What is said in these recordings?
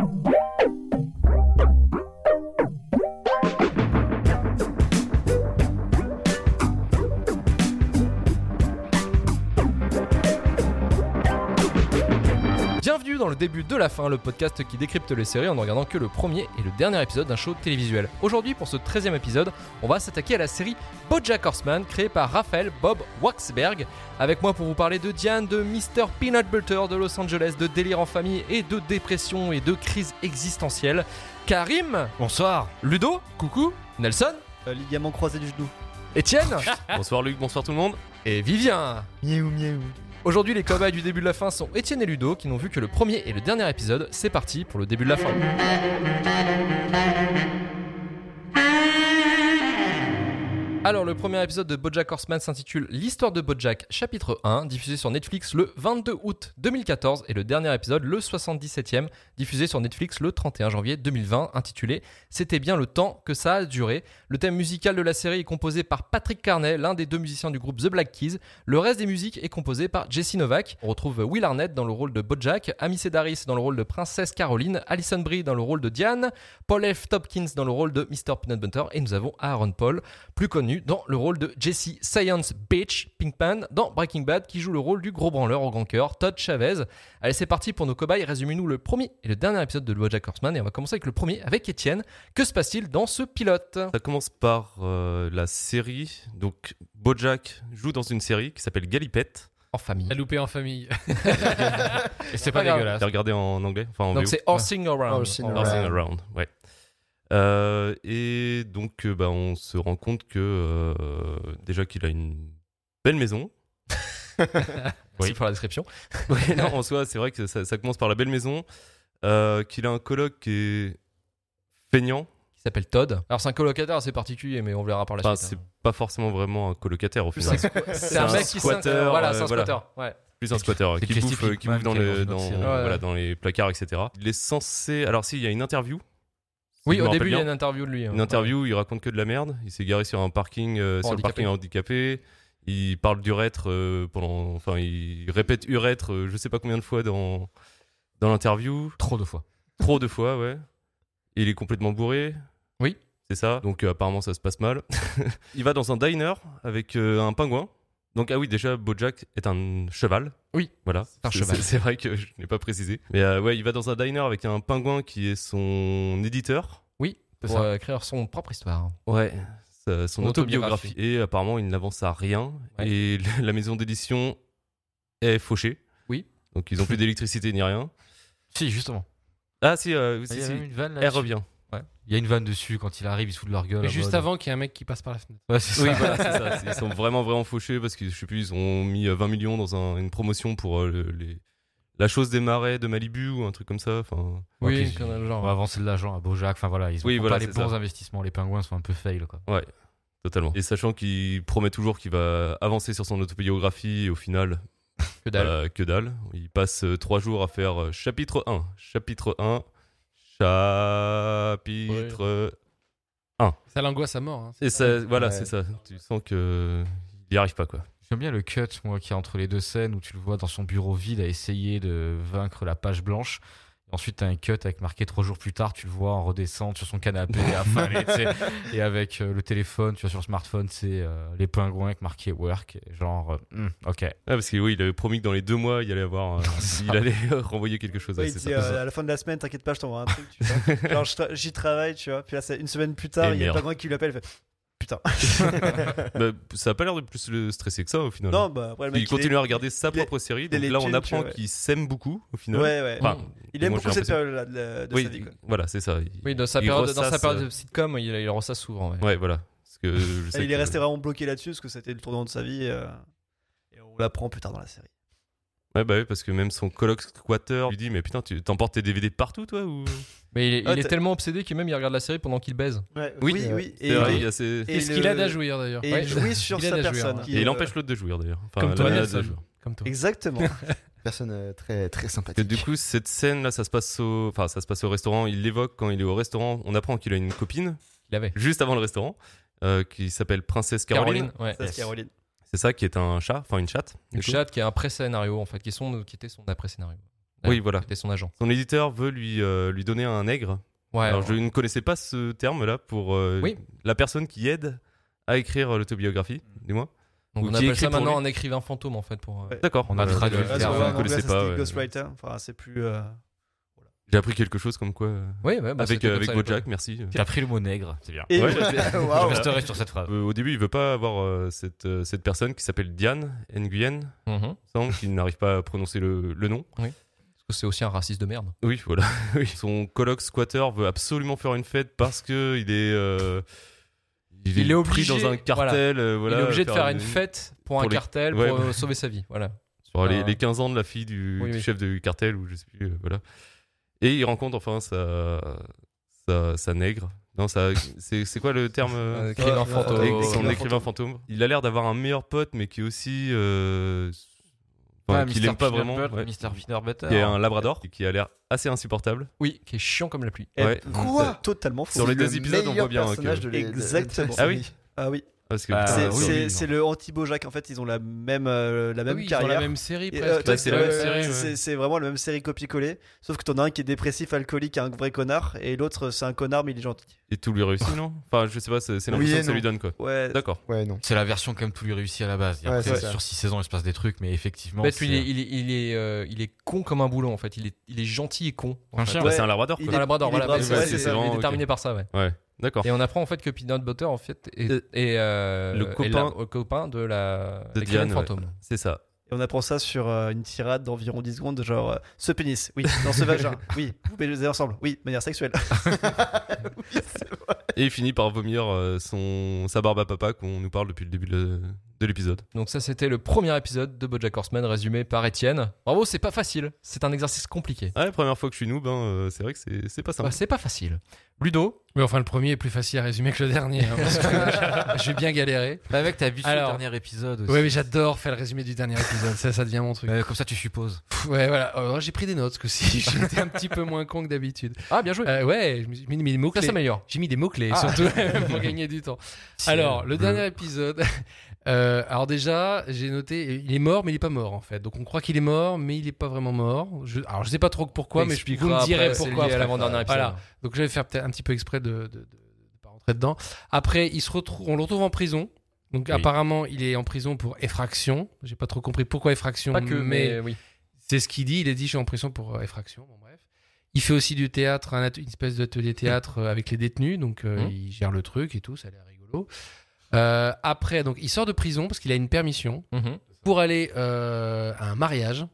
Oh! Début de la fin, le podcast qui décrypte les séries en ne regardant que le premier et le dernier épisode d'un show télévisuel. Aujourd'hui, pour ce 13e épisode, on va s'attaquer à la série Bojack Horseman, créée par Raphaël Bob Waxberg. Avec moi pour vous parler de Diane, de Mr. Peanut Butter de Los Angeles, de délire en famille et de dépression et de crise existentielle. Karim, Bonsoir. Ludo, coucou, Nelson, Euh, ligament croisé du genou. Étienne Bonsoir Luc, bonsoir tout le monde. et Vivien. Miaou, miaou. Aujourd'hui, les cobayes du début de la fin sont Étienne et Ludo qui n'ont vu que le premier et le dernier épisode. C'est parti pour le début de la fin. Alors, le premier épisode de Bojack Horseman s'intitule L'histoire de Bojack, chapitre 1, diffusé sur Netflix le 22 août 2014, et le dernier épisode, le 77e, diffusé sur Netflix le 31 janvier 2020, intitulé C'était bien le temps que ça a duré. Le thème musical de la série est composé par Patrick Carney, l'un des deux musiciens du groupe The Black Keys. Le reste des musiques est composé par Jesse Novak. On retrouve Will Arnett dans le rôle de Bojack, Amy Sedaris dans le rôle de Princesse Caroline, Alison Brie dans le rôle de Diane, Paul F. Topkins dans le rôle de Mr. Peanut Butter, et nous avons Aaron Paul, plus connu dans le rôle de Jesse Science Bitch Pinkman dans Breaking Bad, qui joue le rôle du gros branleur au grand cœur, Todd Chavez. Allez, c'est parti pour nos cobayes. Résumez-nous le premier et le dernier épisode de Bojack Horseman, et on va commencer avec le premier, avec Étienne. Que se passe-t-il dans ce pilote? Ça commence par euh, la série. Donc Bojack joue dans une série qui s'appelle Galipette. En famille. À louper en famille. Et c'est pas pas dégueulasse. T'as regardé en anglais? Enfin en Donc c'est Horsing Around. Horsing En- Around. Around, ouais. Euh, et donc euh, bah, on se rend compte que euh, déjà qu'il a une belle maison. Merci pour la description. Ouais, non, en soi, c'est vrai que ça, ça commence par la belle maison. euh, qu'il a un coloc qui est feignant. Qui s'appelle Todd. Alors c'est un colocataire assez particulier, mais on verra par la Enfin, suite. c'est hein. pas forcément vraiment un colocataire au final. C'est un un mec qui squatter, Voilà, c'est un voilà. squatter. Ouais. plus un squatter qui bouffe, qui bouffe dans, qui est le, dans voilà, Ouais. dans les placards, etc. Il est censé. Alors, si, il y a une interview. Oui, au début, il y a une interview de lui. hein. Une interview où il raconte que de la merde. Il s'est garé sur un parking, euh, sur le parking handicapé. Il parle d'urètre euh, pendant. Enfin, il répète urètre, euh, je sais pas combien de fois dans, dans l'interview. Trop de fois. Trop de fois, ouais. Et il est complètement bourré. Oui. C'est ça. Donc, euh, apparemment, ça se passe mal. il va dans un diner avec euh, un pingouin. Donc, ah oui, déjà, Bojack est un cheval. Oui. Voilà. un cheval. C'est vrai que je n'ai pas précisé. Mais euh, ouais, il va dans un diner avec un pingouin qui est son éditeur. Oui, pour euh, écrire son propre histoire. Ouais. sa- son Son autobiographie. autobiographie. Et apparemment, il n'avance à rien. Ouais. Et la maison d'édition est fauchée. Oui. Donc, ils ont plus d'électricité ni rien. Si, justement. Ah, si, euh, Il si, Elle là-dessus. Il y a une vanne dessus quand il arrive, ils se foutent de leur gueule. Mais juste mode- avant qu'il y ait un mec qui passe par la fenêtre. Ouais, c'est Oui, ça. voilà, c'est ça. Ils sont vraiment, vraiment fauchés parce que, je sais plus, ils ont mis euh, 20 millions dans un- une promotion pour euh, le- les, la chose des marais de Malibu ou un truc comme ça. Enfin, Oui, On genre. va avancer de l'argent à Bojack. Enfin voilà, ils ont Oui, voilà, pas les bons ça. investissements. Les pingouins sont un peu fail quoi. totalement. Et sachant qu'il promet toujours qu'il va avancer sur son autobiographie et au final, Que dalle. bah, que dalle. Il passe euh, trois jours à faire euh, chapitre 1, chapitre 1, chapitre. Ça l'angoisse à mort. hein. Et ça, voilà, Ouais. c'est ça. Tu sens que il y arrive pas quoi. J'aime bien le cut, moi, qui est entre les deux scènes où tu le vois dans son bureau vide à essayer de vaincre la page blanche. Et ensuite, t'as un cut avec marqué trois jours plus tard, tu le vois en redescendre sur son canapé, affalé. Et avec euh, le téléphone, tu vois, sur le smartphone, c'est euh, les pingouins avec marqué work. et Genre, euh, hmm, ok. Ah, parce que oui, il avait promis que dans les deux mois, il allait avoir, euh, il allait renvoyer quelque chose. Ouais, ouais, il c'est dit, ça. euh, à la fin de la semaine, t'inquiète pas, je t'envoie un truc. Tu vois. Genre, j'y travaille, tu vois. Puis là, c'est une semaine plus tard, Et il y a pas grand qui lui appelle. Il fait Putain. Bah, ça a pas l'air de plus le stresser que ça au final. non, bah après, le mec. il continue est- à regarder sa il est- propre série. Donc là, on apprend qu'il s'aime beaucoup au final. Ouais, ouais. Enfin, il aime moi, beaucoup cette période-là de, de oui, sa vie, quoi. voilà, c'est ça. Il- Oui, dans sa période, dans sa ressasse, période euh, de sitcom, il, il ressasse souvent. ouais. Ouais, voilà. Parce que je sais Et il est que- resté vraiment bloqué là-dessus parce que c'était le tournant de sa vie. euh, Et on l'apprend plus tard dans la série. Ouais, bah oui, parce que même son coloc squatter lui dit Mais putain, tu t'emportes tes DVD partout, toi ou... Mais il est, Ah, il est t'as- tellement obsédé que même il regarde la série pendant qu'il baise. Ouais, Oui, oui, oui. C'est vrai, Et, a ces- et Et ce le- qu'il a à jouir d'ailleurs. et Ouais. il jouit sur sa personne. hein. Et il euh, empêche l'autre de jouir d'ailleurs. Enfin, Comme toi. Comme toi. Exactement. Personne euh, très très Et sympathique. du coup, cette scène là, ça se passe au, enfin, ça se passe au restaurant. Il l'évoque quand il est au restaurant. On apprend qu'il a une copine Il avait. juste avant le restaurant, euh, qui s'appelle Princesse Caroline. Caroline, ouais. C'est Caroline. C'est ça, qui est un chat, enfin une chatte. Une chatte qui est un pré-scénario en fait, qui, sont, qui était son après-scénario. Oui, voilà. C'était son agent. Son éditeur veut lui, euh, lui donner un nègre. Ouais. Alors, je ne connaissais pas ce terme-là pour euh, Oui. la personne qui aide à écrire l'autobiographie, dis-moi. Donc, Ou on qui appelle écrit ça pour maintenant lui. un écrivain fantôme en fait pour. euh, Ouais. D'accord. On a traduit le Ah, terme. en connaissais ça pas. ouais. Ghostwriter. Enfin, c'est plus. euh, J'ai appris quelque chose comme quoi. euh, Oui, ouais, bah, avec c'était euh, comme avec ça à l'époque. Bojack, merci. J'ai appris le mot nègre, c'est bien. Et Ouais, Je Waouh. resterai sur cette phrase. Euh, au début, il veut pas avoir euh, cette, euh, cette personne qui s'appelle Diane Nguyen, Mhm. semble qu'il n'arrive pas à prononcer le, le nom. Que c'est aussi un raciste de merde. Oui, voilà. Oui. Son coloc squatter veut absolument faire une fête parce que il est, euh, il, Il est pris obligé, dans un cartel. euh, voilà, Il est obligé de faire une fête pour, un les- cartel ouais, pour bah. euh, sauver sa vie. Voilà. sur les, Ah. les 15 ans de la fille du, Oui, du oui. chef du cartel ou je sais plus, euh, voilà. Et il rencontre enfin sa, sa, sa nègre. Non, ça, c'est quoi le terme euh, Euh, écrivain fantôme. euh, son écrivain écrivain fantôme. Il a l'air d'avoir un meilleur pote, mais qui est aussi. Euh, enfin, qu'il aime pas vraiment. Ouais. Mr. Qui est un labrador et qui a l'air assez insupportable. Oui, qui est chiant comme la pluie. Eh, Ouais. Quoi? Totalement fou. Sur les C'est deux le épisodes, on voit bien personnage que- de les- Exactement. Ah oui? Ah oui. Parce que Ah, C'est oui, oui, le anti-Bojack. En fait, ils ont la même, euh, la même oui, ils ont carrière. la même série euh, c'est ouais, même vraiment la même série copier-coller. Sauf que t'en as un qui est dépressif, alcoolique, un vrai connard, et l'autre c'est un connard mais il est gentil. Et tout lui réussit, non? Enfin, je sais pas, c'est l'impression que ça lui donne quoi. Ouais. D'accord. Ouais, non. C'est la version comme tout lui réussit à la base. Ouais, après, sur 6 saisons, il se passe des trucs, mais effectivement. En fait, lui, il est, il est, il est, euh, il est con comme un boulon en fait. Il est, il est gentil et con. Un chien. Bah, Ouais, c'est un labrador il quoi. est- Un labrador, il est voilà. c'est ok. par ça, ouais. Ouais, d'accord. Et on apprend en fait que Peanut Butter en fait est, Euh, est, euh, le est copain- la- le copain de la De Diane, fantôme. C'est ça. Et on apprend ça sur euh, une tirade d'environ 10 secondes, genre euh, ce pénis, oui, dans ce vagin, oui, vous baisez ensemble, oui, de manière sexuelle. Et il finit par vomir euh, son, sa barbe à papa qu'on nous parle depuis le début de, de l'épisode. Donc ça c'était le premier épisode de BoJack Horseman résumé par Étienne. Bravo, c'est pas facile. C'est un exercice compliqué. Ah, la première fois que je suis noob, hein, euh, c'est vrai que c'est c'est pas simple. Ouais, c'est pas facile. Ludo, Mais enfin, le premier est plus facile à résumer que le dernier. hein, parce que je vais bien galérer. Bah, mec, t'as vu le dernier épisode aussi. Ouais, mais j'adore faire le résumé du dernier épisode. Ça, ça devient mon truc. Euh, comme ça, tu supposes. Pff, Ouais, voilà. Alors, j'ai pris des notes, que si j'étais un petit peu moins con que d'habitude. ah bien joué. Euh, ouais, suis mis des mots ça clés. s'améliore. J'ai mis des mots-clés, Ah. surtout pour gagner du temps. Alors, le dernier épisode. Euh, alors, déjà, j'ai noté, il est mort, mais il est pas mort, en fait. Donc, on croit qu'il est mort, mais il est pas vraiment mort. Je, alors, je sais pas trop pourquoi, mais je, vous me c'est pourquoi. après. Voilà. Donc, je vais faire peut-être un petit peu exprès de, de, de, de pas rentrer dedans. Après, il se retrouve, on le retrouve en prison. Donc, Oui. apparemment, il est en prison pour effraction. J'ai pas trop compris pourquoi effraction. Pas que, mais, oui. C'est ce qu'il dit. Il a dit je suis en prison pour euh, effraction. Bon, bref. Il fait aussi du théâtre, un une espèce d'atelier théâtre euh, avec les détenus. Donc euh, Mhm. il gère le truc et tout. Ça a l'air rigolo. Euh, après, donc il sort de prison parce qu'il a une permission Mhm. pour aller euh, à un mariage.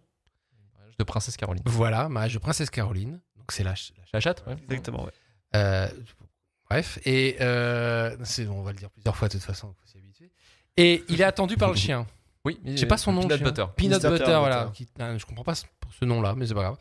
De Princesse Caroline. Voilà, mariage de princesse Caroline. Donc c'est la, ch- la ch- La chatte ouais. Exactement, ouais. euh, bref, et euh, c'est- on va le dire plusieurs fois de toute façon, faut s'y habituer. Et il est attendu par le chien. Oui, Je sais pas son nom. Peanut chien. Butter. Peanut. Butter, voilà. Butter. Qui- ah, je comprends pas ce- pour ce nom-là, mais c'est pas grave.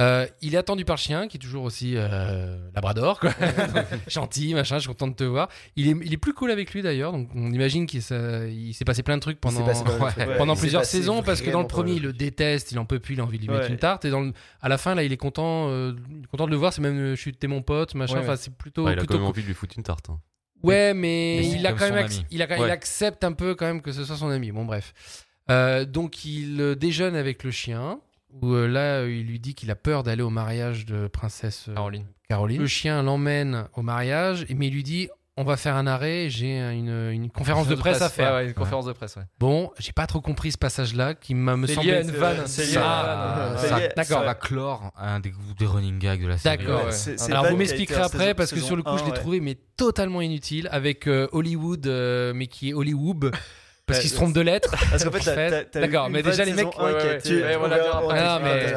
Euh, il est attendu par le chien, qui est toujours aussi euh, labrador, quoi. gentil, machin. Je suis content de te voir. Il est, il est plus cool avec lui d'ailleurs, donc on imagine qu'il s'est il s'est passé plein de trucs pendant, passé ouais. Ouais, plusieurs saisons, parce que dans le premier, il le déteste, il en peut plus, il a envie de lui mettre une tarte, et dans le- à la fin, là, il est content, euh, content de le voir. C'est même, je suis t'es mon pote, machin. Ouais, Enfin, c'est plutôt, Ouais, il a quand plutôt même cool. envie de lui foutre une tarte. hein. Ouais, mais, il a quand même ac- il, a, il Ouais. accepte un peu quand même que ce soit son ami. Bon, bref. Euh, donc il déjeune avec le chien. Où euh, là, euh, il lui dit qu'il a peur d'aller au mariage de princesse euh, Caroline. Caroline. Le chien l'emmène au mariage, mais il lui dit on va faire un arrêt. J'ai une, une conférence de presse à faire. Ouais, ouais, une conférence de presse, ouais. Bon, j'ai pas trop compris ce passage-là qui m'a me C'est semblé. lié à une vanne. c'est une vanne. C'est ça- lié- d'accord. Ça va clore un des, des running gags de la série. D'accord, Alors vous m'expliquerez après parce que sur le coup je l'ai trouvé mais totalement inutile avec euh, Hollywood euh, mais qui est Hollywood parce Ouais, qu'il se trompe de lettres. Parce qu'en fait, t'as- En fait, t'as- t'as d'accord, une mais déjà, les mecs-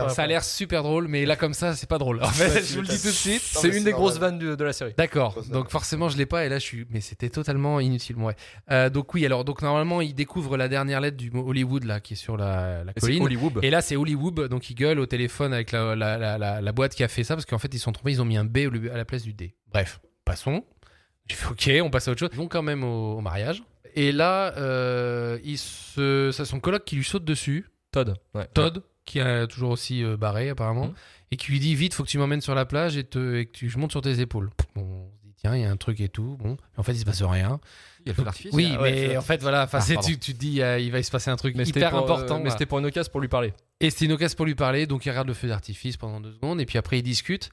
ça a l'air super drôle mais là comme ça c'est pas drôle. En fait, Ouais, je vous le dis tout de suite. C'est une des grosses vannes de, la série. D'accord. Donc forcément je l'ai pas et là je suis mais c'était totalement inutile ouais. Euh, donc oui alors donc normalement il découvre la dernière lettre du mot Hollywood là qui est sur la, colline. Hollywood. Et là, c'est Hollywood, donc il gueule au téléphone avec la, boîte qui a fait ça, parce qu'en fait, ils se sont trompés, ils ont mis un B à la place du D. Bref, passons. J'ai fait OK, on passe à autre chose. Ils vont quand même au, au mariage. Et là, euh, il se, c'est son coloc qui lui saute dessus, Todd. Ouais. Todd, qui est toujours aussi euh, barré apparemment, Mhm. et qui lui dit Vite, faut que tu m'emmènes sur la plage et, te, et que tu, je monte sur tes épaules. Bon, on se dit Tiens, il y a un truc et tout. Bon, en fait, il se passe rien. Il y a le feu d'artifice. Oui, Ah ouais, mais en fait, voilà, Ah, tu, tu te dis euh, il va se passer un truc Mais c'était hyper pour, euh, important. mais c'était pour une occasion pour lui parler. Et c'est une occasion pour lui parler, donc il regarde le feu d'artifice pendant deux secondes, et puis après ils discutent.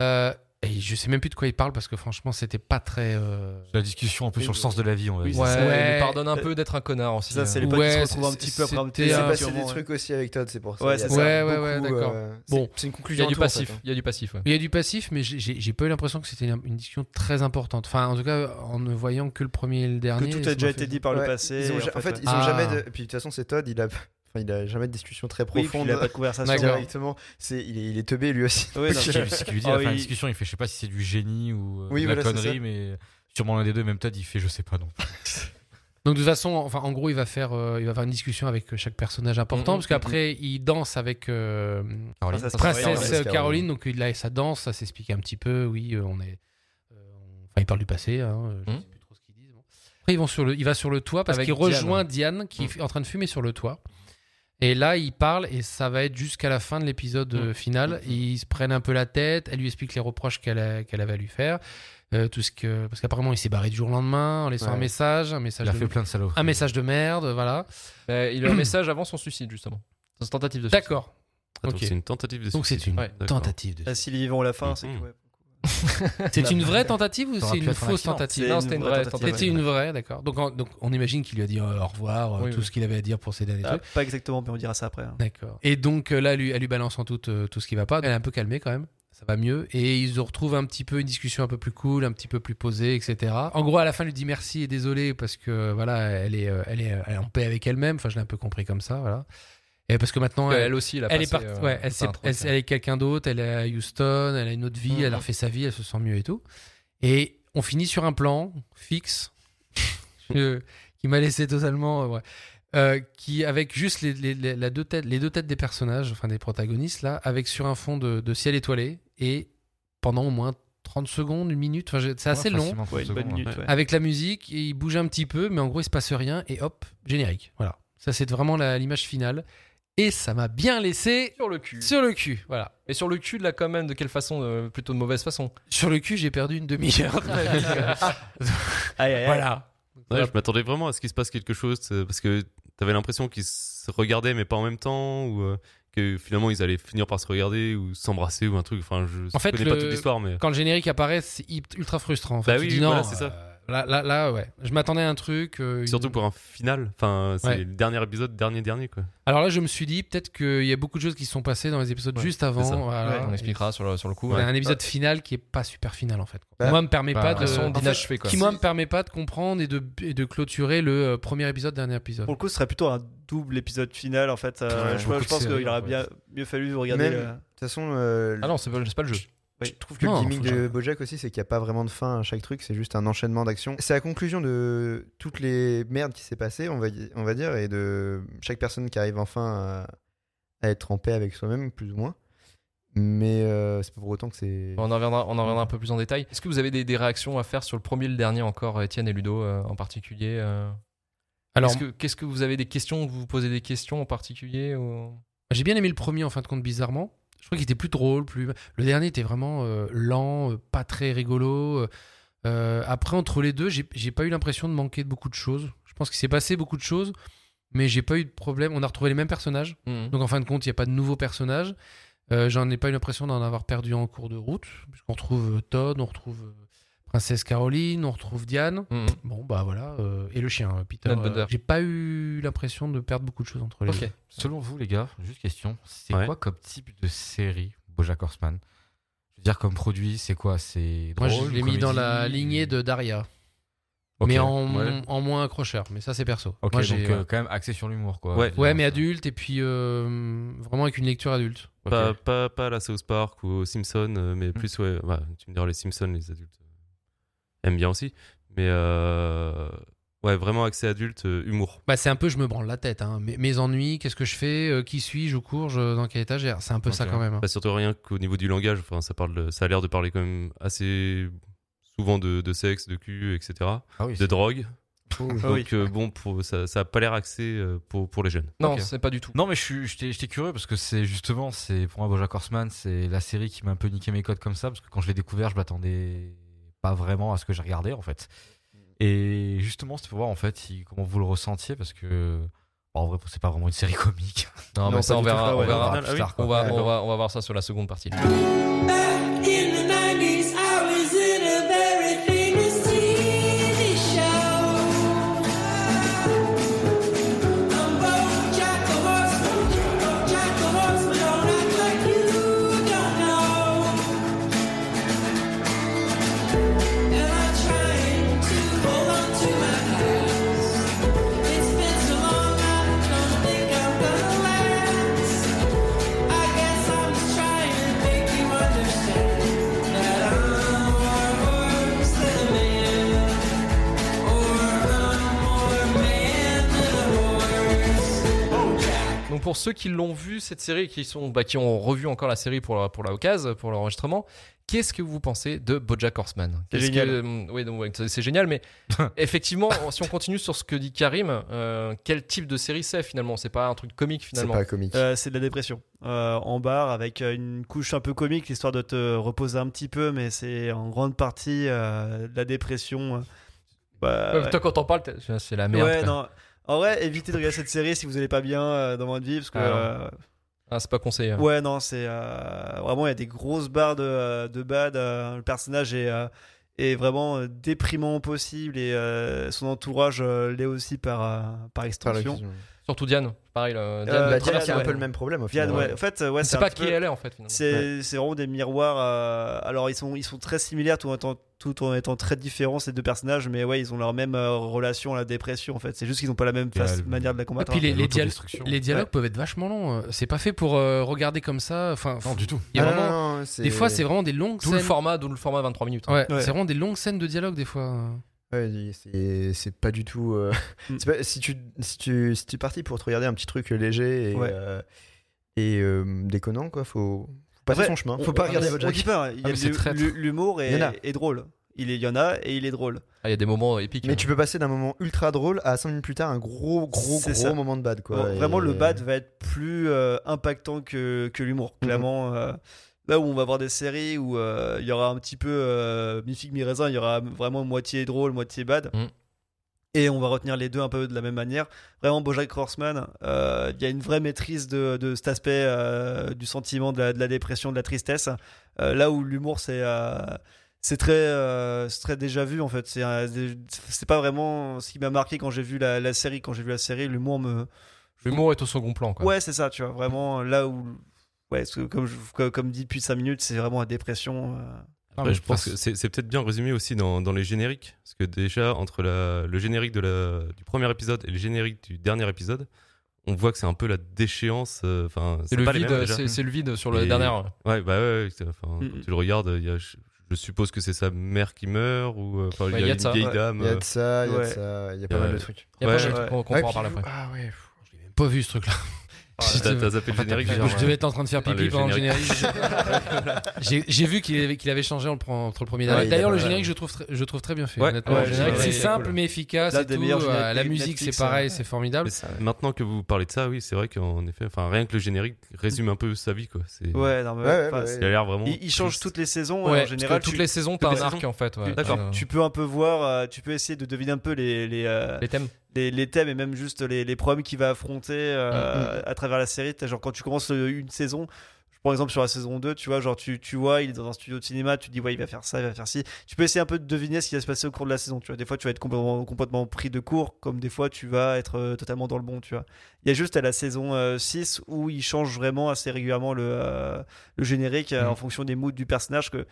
Euh, et je sais même plus de quoi il parle parce que franchement, c'était pas très. euh, La discussion un peu sur le sens de la vie, on va dire. Ouais. il pardonne un peu d'être un connard aussi. Ça, c'est les potes qui Ouais, se retrouvent un petit peu après un c'était petit Il s'est passé sûrement, des ouais. trucs aussi avec Todd, c'est pour ça. Ouais, Il y a c'est. Ouais, beaucoup, ouais, ouais, euh, d'accord. Bon. c'est une Il y conclusion. a du en tout, en fait, passif. hein. Il y a du passif. ouais. Il y a du passif, mais j'ai- pas eu l'impression que c'était une, une discussion très importante. Enfin, en tout cas, en ne voyant que le premier et le Que dernier. tout ça a déjà été dit par le passé. En fait, ils ont Ah. jamais. De... Puis de toute façon, c'est Todd, il a. Enfin, il a jamais de discussion très Oui, profonde. il a pas de conversation. Directement. C'est, il est, il est teubé lui aussi. Oui, non, Ce lui dit Oh, la fin il- discussion, il fait je sais pas si c'est du génie ou euh, Oui, de la voilà, connerie, mais sûrement l'un des deux, même Todd, il fait je sais pas non. Donc de toute façon, enfin, en gros, il va faire, euh, il va faire une discussion avec chaque personnage important, Mhm, parce qu'après, il danse avec euh, Caroline. Princesse Caroline, euh. Donc il a sa danse, ça s'explique un petit peu. Oui, euh, on est. euh, on- Enfin, il parle du passé. Hein, euh, je Mhm. sais plus trop ce qu'ils disent. bon. Après, ils vont sur le, il va sur le toit parce Avec qu'il Diane. rejoint Diane, qui est en train de fumer sur le toit. Et là, il parle et ça va être jusqu'à la fin de l'épisode euh, final. Ils se prennent un peu la tête. Elle lui explique les reproches qu'elle a- qu'elle avait à lui faire. Euh, tout ce que parce qu'apparemment il s'est barré du jour au lendemain en laissant Ouais. un message, un message Il a de, fait plein de salauds. un message de merde, voilà. Mais il a un message avant son suicide, justement. Son tentative de suicide. D'accord. Attends, Ok. c'est une tentative de Donc c'est suicide. une Ouais, tentative de. Ah, S'ils y vont à la fin, c'est que. ouais. C'est une vraie tentative ou c'est une fausse tentative? Non, c'était une vraie tentative. C'était une vraie, d'accord. Donc, on- donc on imagine qu'il lui a dit euh, au revoir, euh, Oui, tout oui. ce qu'il avait à dire pour ces derniers Ah, trucs. pas exactement, mais on dira ça après. hein. D'accord. Et donc euh, là, elle lui, elle lui balance en tout, euh, tout ce qui va pas. Elle est un peu calmée quand même. Ça va mieux. Et ils retrouvent un petit peu une discussion un peu plus cool, un petit peu plus posée, etc. En gros, à la fin, elle lui dit merci et désolé parce que voilà, elle est, euh, elle est, elle est en paix avec elle-même. Enfin, je l'ai un peu compris comme ça, voilà. Et parce que maintenant, elle, Elle aussi, elle a elle est passé, partie. euh, ouais, elle, elle- elle est quelqu'un d'autre. Elle est à Houston. Elle a une autre vie. Elle a Mhm. refait sa vie. Elle se sent mieux et tout. Et on finit sur un plan fixe euh, qui m'a laissé totalement. euh, ouais. Euh, qui avec juste les, les- les- la deux têtes, les deux têtes des personnages, enfin des protagonistes là, avec sur un fond de, de ciel étoilé et pendant au moins 30 secondes, une minute. Enfin, c'est assez Ouais, long. facilement 30 Ouais, une bonne secondes, minute. ouais. ouais. Avec la musique, et il bouge un petit peu, mais en gros, il se passe rien, et hop, générique. Voilà. Ça, c'est vraiment l'image finale. Et ça m'a bien laissé Sur le cul. sur le cul. Voilà. Et sur le cul, là, quand même, de quelle façon euh, Plutôt de mauvaise façon. Sur le cul, j'ai perdu une demi-heure. voilà. Ouais, je m'attendais vraiment à ce qu'il se passe quelque chose parce que t'avais l'impression qu'ils se regardaient mais pas en même temps ou euh, que finalement ils allaient finir par se regarder ou s'embrasser ou un truc. Enfin, je En fait, connais pas toute l'histoire, mais Quand le générique apparaît, c'est ultra frustrant. En fait. Bah Tu oui, dis voilà, c'est ça. euh, Là, là, là, ouais. Je m'attendais à un truc. euh, une- surtout pour un final. Enfin, c'est Ouais. le dernier épisode, dernier dernier quoi. Alors là, je me suis dit peut-être qu'il y a beaucoup de choses qui se sont passées dans les épisodes Ouais, juste avant. voilà. Ouais, On expliquera sur le, sur le coup. Un épisode final qui est pas super final en fait. Bah, moi, me permet bah, pas de façon en fait, quoi. Qui moi me permet pas de comprendre et de, et de clôturer le euh, premier épisode, dernier épisode. Pour le coup, ce serait plutôt un double épisode final en fait. Euh, Ouais, je, pense qu'il aurait bien mieux fallu regarder. Le- De toute façon, euh, Ah non, c'est pas, c'est pas le jeu. Je trouve que Non, le gimmick de jamais. Bojack aussi, c'est qu'il n'y a pas vraiment de fin à chaque truc, c'est juste un enchaînement d'actions. C'est la conclusion de toutes les merdes qui s'est passé, on va, on va dire, et de chaque personne qui arrive enfin à, à être en paix avec soi-même, plus ou moins. Mais euh, c'est pas pour autant que c'est. On en reviendra, on en reviendra un peu plus en détail. Est-ce que vous avez des, des réactions à faire sur le premier et le dernier encore, Étienne et Ludo euh, en particulier euh? Alors, Est-ce que, qu'est-ce que vous avez des questions? Vous vous posez des questions en particulier ou... j'ai bien aimé le premier en fin de compte, bizarrement. Je crois qu'il était plus drôle, plus. Le dernier était vraiment euh, lent, euh, pas très rigolo. Euh, après, entre les deux, j'ai pas eu l'impression de manquer de beaucoup de choses. Je pense qu'il s'est passé beaucoup de choses, mais j'ai pas eu de problème. On a retrouvé les mêmes personnages. Mhm. Donc en fin de compte, il n'y a pas de nouveaux personnages. J'en ai pas eu l'impression d'en avoir perdu en cours de route, puisqu'on retrouve Todd, on retrouve Princesse Caroline, on retrouve Diane. Mhm. Bon, bah voilà. euh, et le chien, euh, Peter. Euh. J'ai pas eu l'impression de perdre beaucoup de choses entre les deux. Selon vous, les gars, juste question, c'est Ouais. quoi comme type de série Bojack Horseman? Je veux dire, comme produit, c'est quoi? C'est Moi, je l'ai mis dans la lignée de Daria. Mais en, ouais. en moins accrocheur. Mais ça, c'est perso. Ok, Moi, donc euh, quand même axé sur l'humour, quoi. Ouais. Mais ça- adulte et puis euh, vraiment avec une lecture adulte. Pas, pas, pas à la South Park ou aux Simpsons, euh, Mm. mais plus, ouais, bah, tu me diras, les Simpsons, les adultes aiment bien aussi. Mais euh, ouais, vraiment accès adulte, euh, humour. Bah, c'est un peu, je me branle la tête. Hein. Mes, mes ennuis, qu'est-ce que je fais euh, Qui suis-je Je cours je- Dans quelle étagère C'est un peu ça quand même. hein. Pas surtout rien qu'au niveau du langage, enfin, ça, parle de- ça a l'air de parler quand même assez souvent de, de sexe, de cul, etc. Ah oui, De drogue. Ah oui. Donc euh, bon, pour, ça, ça a pas l'air axé euh, pour, pour les jeunes. Non, c'est pas du tout. Non, mais je j'étais j'étais curieux parce que c'est justement, c'est pour moi Bojack Horseman, c'est la série qui m'a un peu niqué mes codes comme ça parce que quand je l'ai découvert, je m'attendais pas vraiment à ce que j'ai regardé en fait. Et justement, c'était pour voir en fait si- comment vous le ressentiez? Parce que En vrai, c'est pas vraiment une série comique. Non, Non, mais ça, on verra. on verra. Plus tard. On va, Ouais, on, d'accord. va, on va voir ça sur la seconde partie. Ceux qui l'ont vu cette série, qui sont, bah, qui ont revu encore la série pour la, pour la occasion, pour l'enregistrement, qu'est-ce que vous pensez de BoJack Horseman? C'est génial. que- hum, oui, donc, ouais, c'est c'est génial, mais effectivement, si on continue sur ce que dit Karim, euh, quel type de série c'est finalement? C'est pas un truc comique C'est finalement? pas comique. Euh, c'est de la dépression. Euh, en barre, avec une couche un peu comique, l'histoire de te reposer un petit peu, mais c'est en grande partie euh, de la dépression. Bah, Ouais, ouais. Toi, quand t'en parles, c'est la merde. Ouais, quoi. non. En vrai, évitez de regarder cette série si vous n'allez pas bien euh, dans votre vie, parce que. Ah, euh, Ah, c'est pas conseillé. hein. ouais, non, c'est. euh, vraiment, il y a des grosses barres de, de bad. euh, le personnage est. euh, est vraiment déprimant au possible et euh, son entourage euh, l'est aussi par, euh, par extension. Surtout Diane, pareil. là, Diane, Euh, le Bah, Diane, c'est un ouais. peu le même problème au Diane, final. ouais. En fait, euh, ouais, c'est pas qui peu- elle est en fait. C'est c'est vraiment des miroirs. euh, alors, ils sont, ils sont très similaires tout en, étant, tout en étant très différents, ces deux personnages, mais ouais, ils ont leur même euh, relation à la dépression en fait. C'est juste qu'ils n'ont pas la même Et face- elle- manière de la Et combattre. puis les, les, dial- L'autodestruction. les dialogues peuvent être vachement longs. euh, C'est pas fait pour euh, regarder comme ça. Enfin, Non, du tout. il y a Ah, vraiment- non, non, c'est- des fois, c'est vraiment des longues D'où le scènes. format, d'où le format 23 minutes. hein. Ouais, Ouais. c'est vraiment des longues scènes de dialogue des fois. Ouais, c'est c'est pas du tout. euh, Mm. pas- si tu si tu si tu es parti pour te regarder un petit truc léger et Ouais. euh, et euh, déconnant quoi, faut, faut passer Après, son chemin. on- Faut pas regarder votre y Ah, l'humour est, est drôle. Il, y en a et il est drôle. Ah, Il y a des moments épiques. Mais hein. tu peux passer d'un moment ultra drôle à 5 minutes plus tard un gros gros gros ça. moment de bad quoi. Bon, Vraiment, Et- le bad va être plus euh, impactant que, que l'humour. Mhm. Clairement, euh, là où on va voir des séries où euh, il y aura un petit peu euh, mi-figue, mi-raisin, il y aura vraiment moitié drôle, moitié bad. Mhm. Et on va retenir les deux un peu de la même manière. Vraiment, Bojack Horseman, euh, il y a une vraie maîtrise de, de cet aspect euh, du sentiment, de la, de la dépression, de la tristesse. Là où l'humour, c'est c'est très, euh, très déjà vu en fait. C'est c'est pas vraiment ce qui m'a marqué quand j'ai vu la, la série. Quand j'ai vu la série, l'humour me, L'humour est au second plan. Quoi. Ouais, c'est ça, tu vois. Vraiment, là où. Ouais, parce que comme, je- comme, dit depuis 5 minutes, c'est vraiment la dépression. euh. Non, je pense que c'est c'est peut-être bien résumé aussi dans, dans les génériques. Parce que déjà, entre la- le générique de la, du premier épisode et le générique du dernier épisode, on voit que c'est un peu la déchéance. euh, Enfin, C'est le pas les vide, mêmes, déjà. c'est c'est le vide sur le Et- dernier. Ouais, bah ouais, Mm, quand tu le regardes, il y a, je, je suppose que c'est sa mère qui meurt ou euh, enfin, Ouais, il y a, il y a de ça, une vieille ouais. dame. Il y a de ça, il y a de ça, il y a pas mal de trucs. Il y a Ouais, pas mal de ouais. trucs qu'on vous- après. Ah ouais. J'ai même pas vu ce truc-là. T'as t'as zappé le générique plusieurs, genre, Je devais être en train de faire Ah, pipi pendant le générique. générique. J'ai vu qu'il avait, qu'il avait changé entre entre le premier et le Ouais, dernier. il D'ailleurs, le générique, je trouve, très- je trouve très bien fait. Ouais, honnêtement. ouais, Le générique, ouais, c'est ouais, simple cool. mais efficace. Et tout. Euh, La musique, c'est pareil, euh, c'est formidable. Maintenant que vous parlez de ça, oui, c'est vrai qu'en effet, enfin, rien que le générique résume un peu sa vie, quoi. C'est, Ouais, non, mais Ouais, ouais, enfin, c'est- Il a l'air vraiment. il, il change toutes les saisons. En général, toutes les saisons, t'as un arc en fait. D'accord. Tu peux un peu voir, euh, tu peux essayer de deviner un peu les, euh, Les thèmes. Les, les thèmes et même juste les, les problèmes qu'il va affronter euh, Mm, à travers la série. Genre, quand tu commences euh, une saison, prends exemple sur la saison 2, tu vois, genre, tu, tu vois, il est dans un studio de cinéma, tu te dis, ouais, il va faire ça, il va faire ci. Tu peux essayer un peu de deviner ce qui va se passer au cours de la saison, tu vois. Des fois, tu vas être complètement, complètement pris de court, comme des fois, tu vas être euh, totalement dans le bon, tu vois. Il y a juste à la saison euh, 6 où il change vraiment assez régulièrement le, euh, le générique euh, Mhm. en fonction des moods du personnage. Que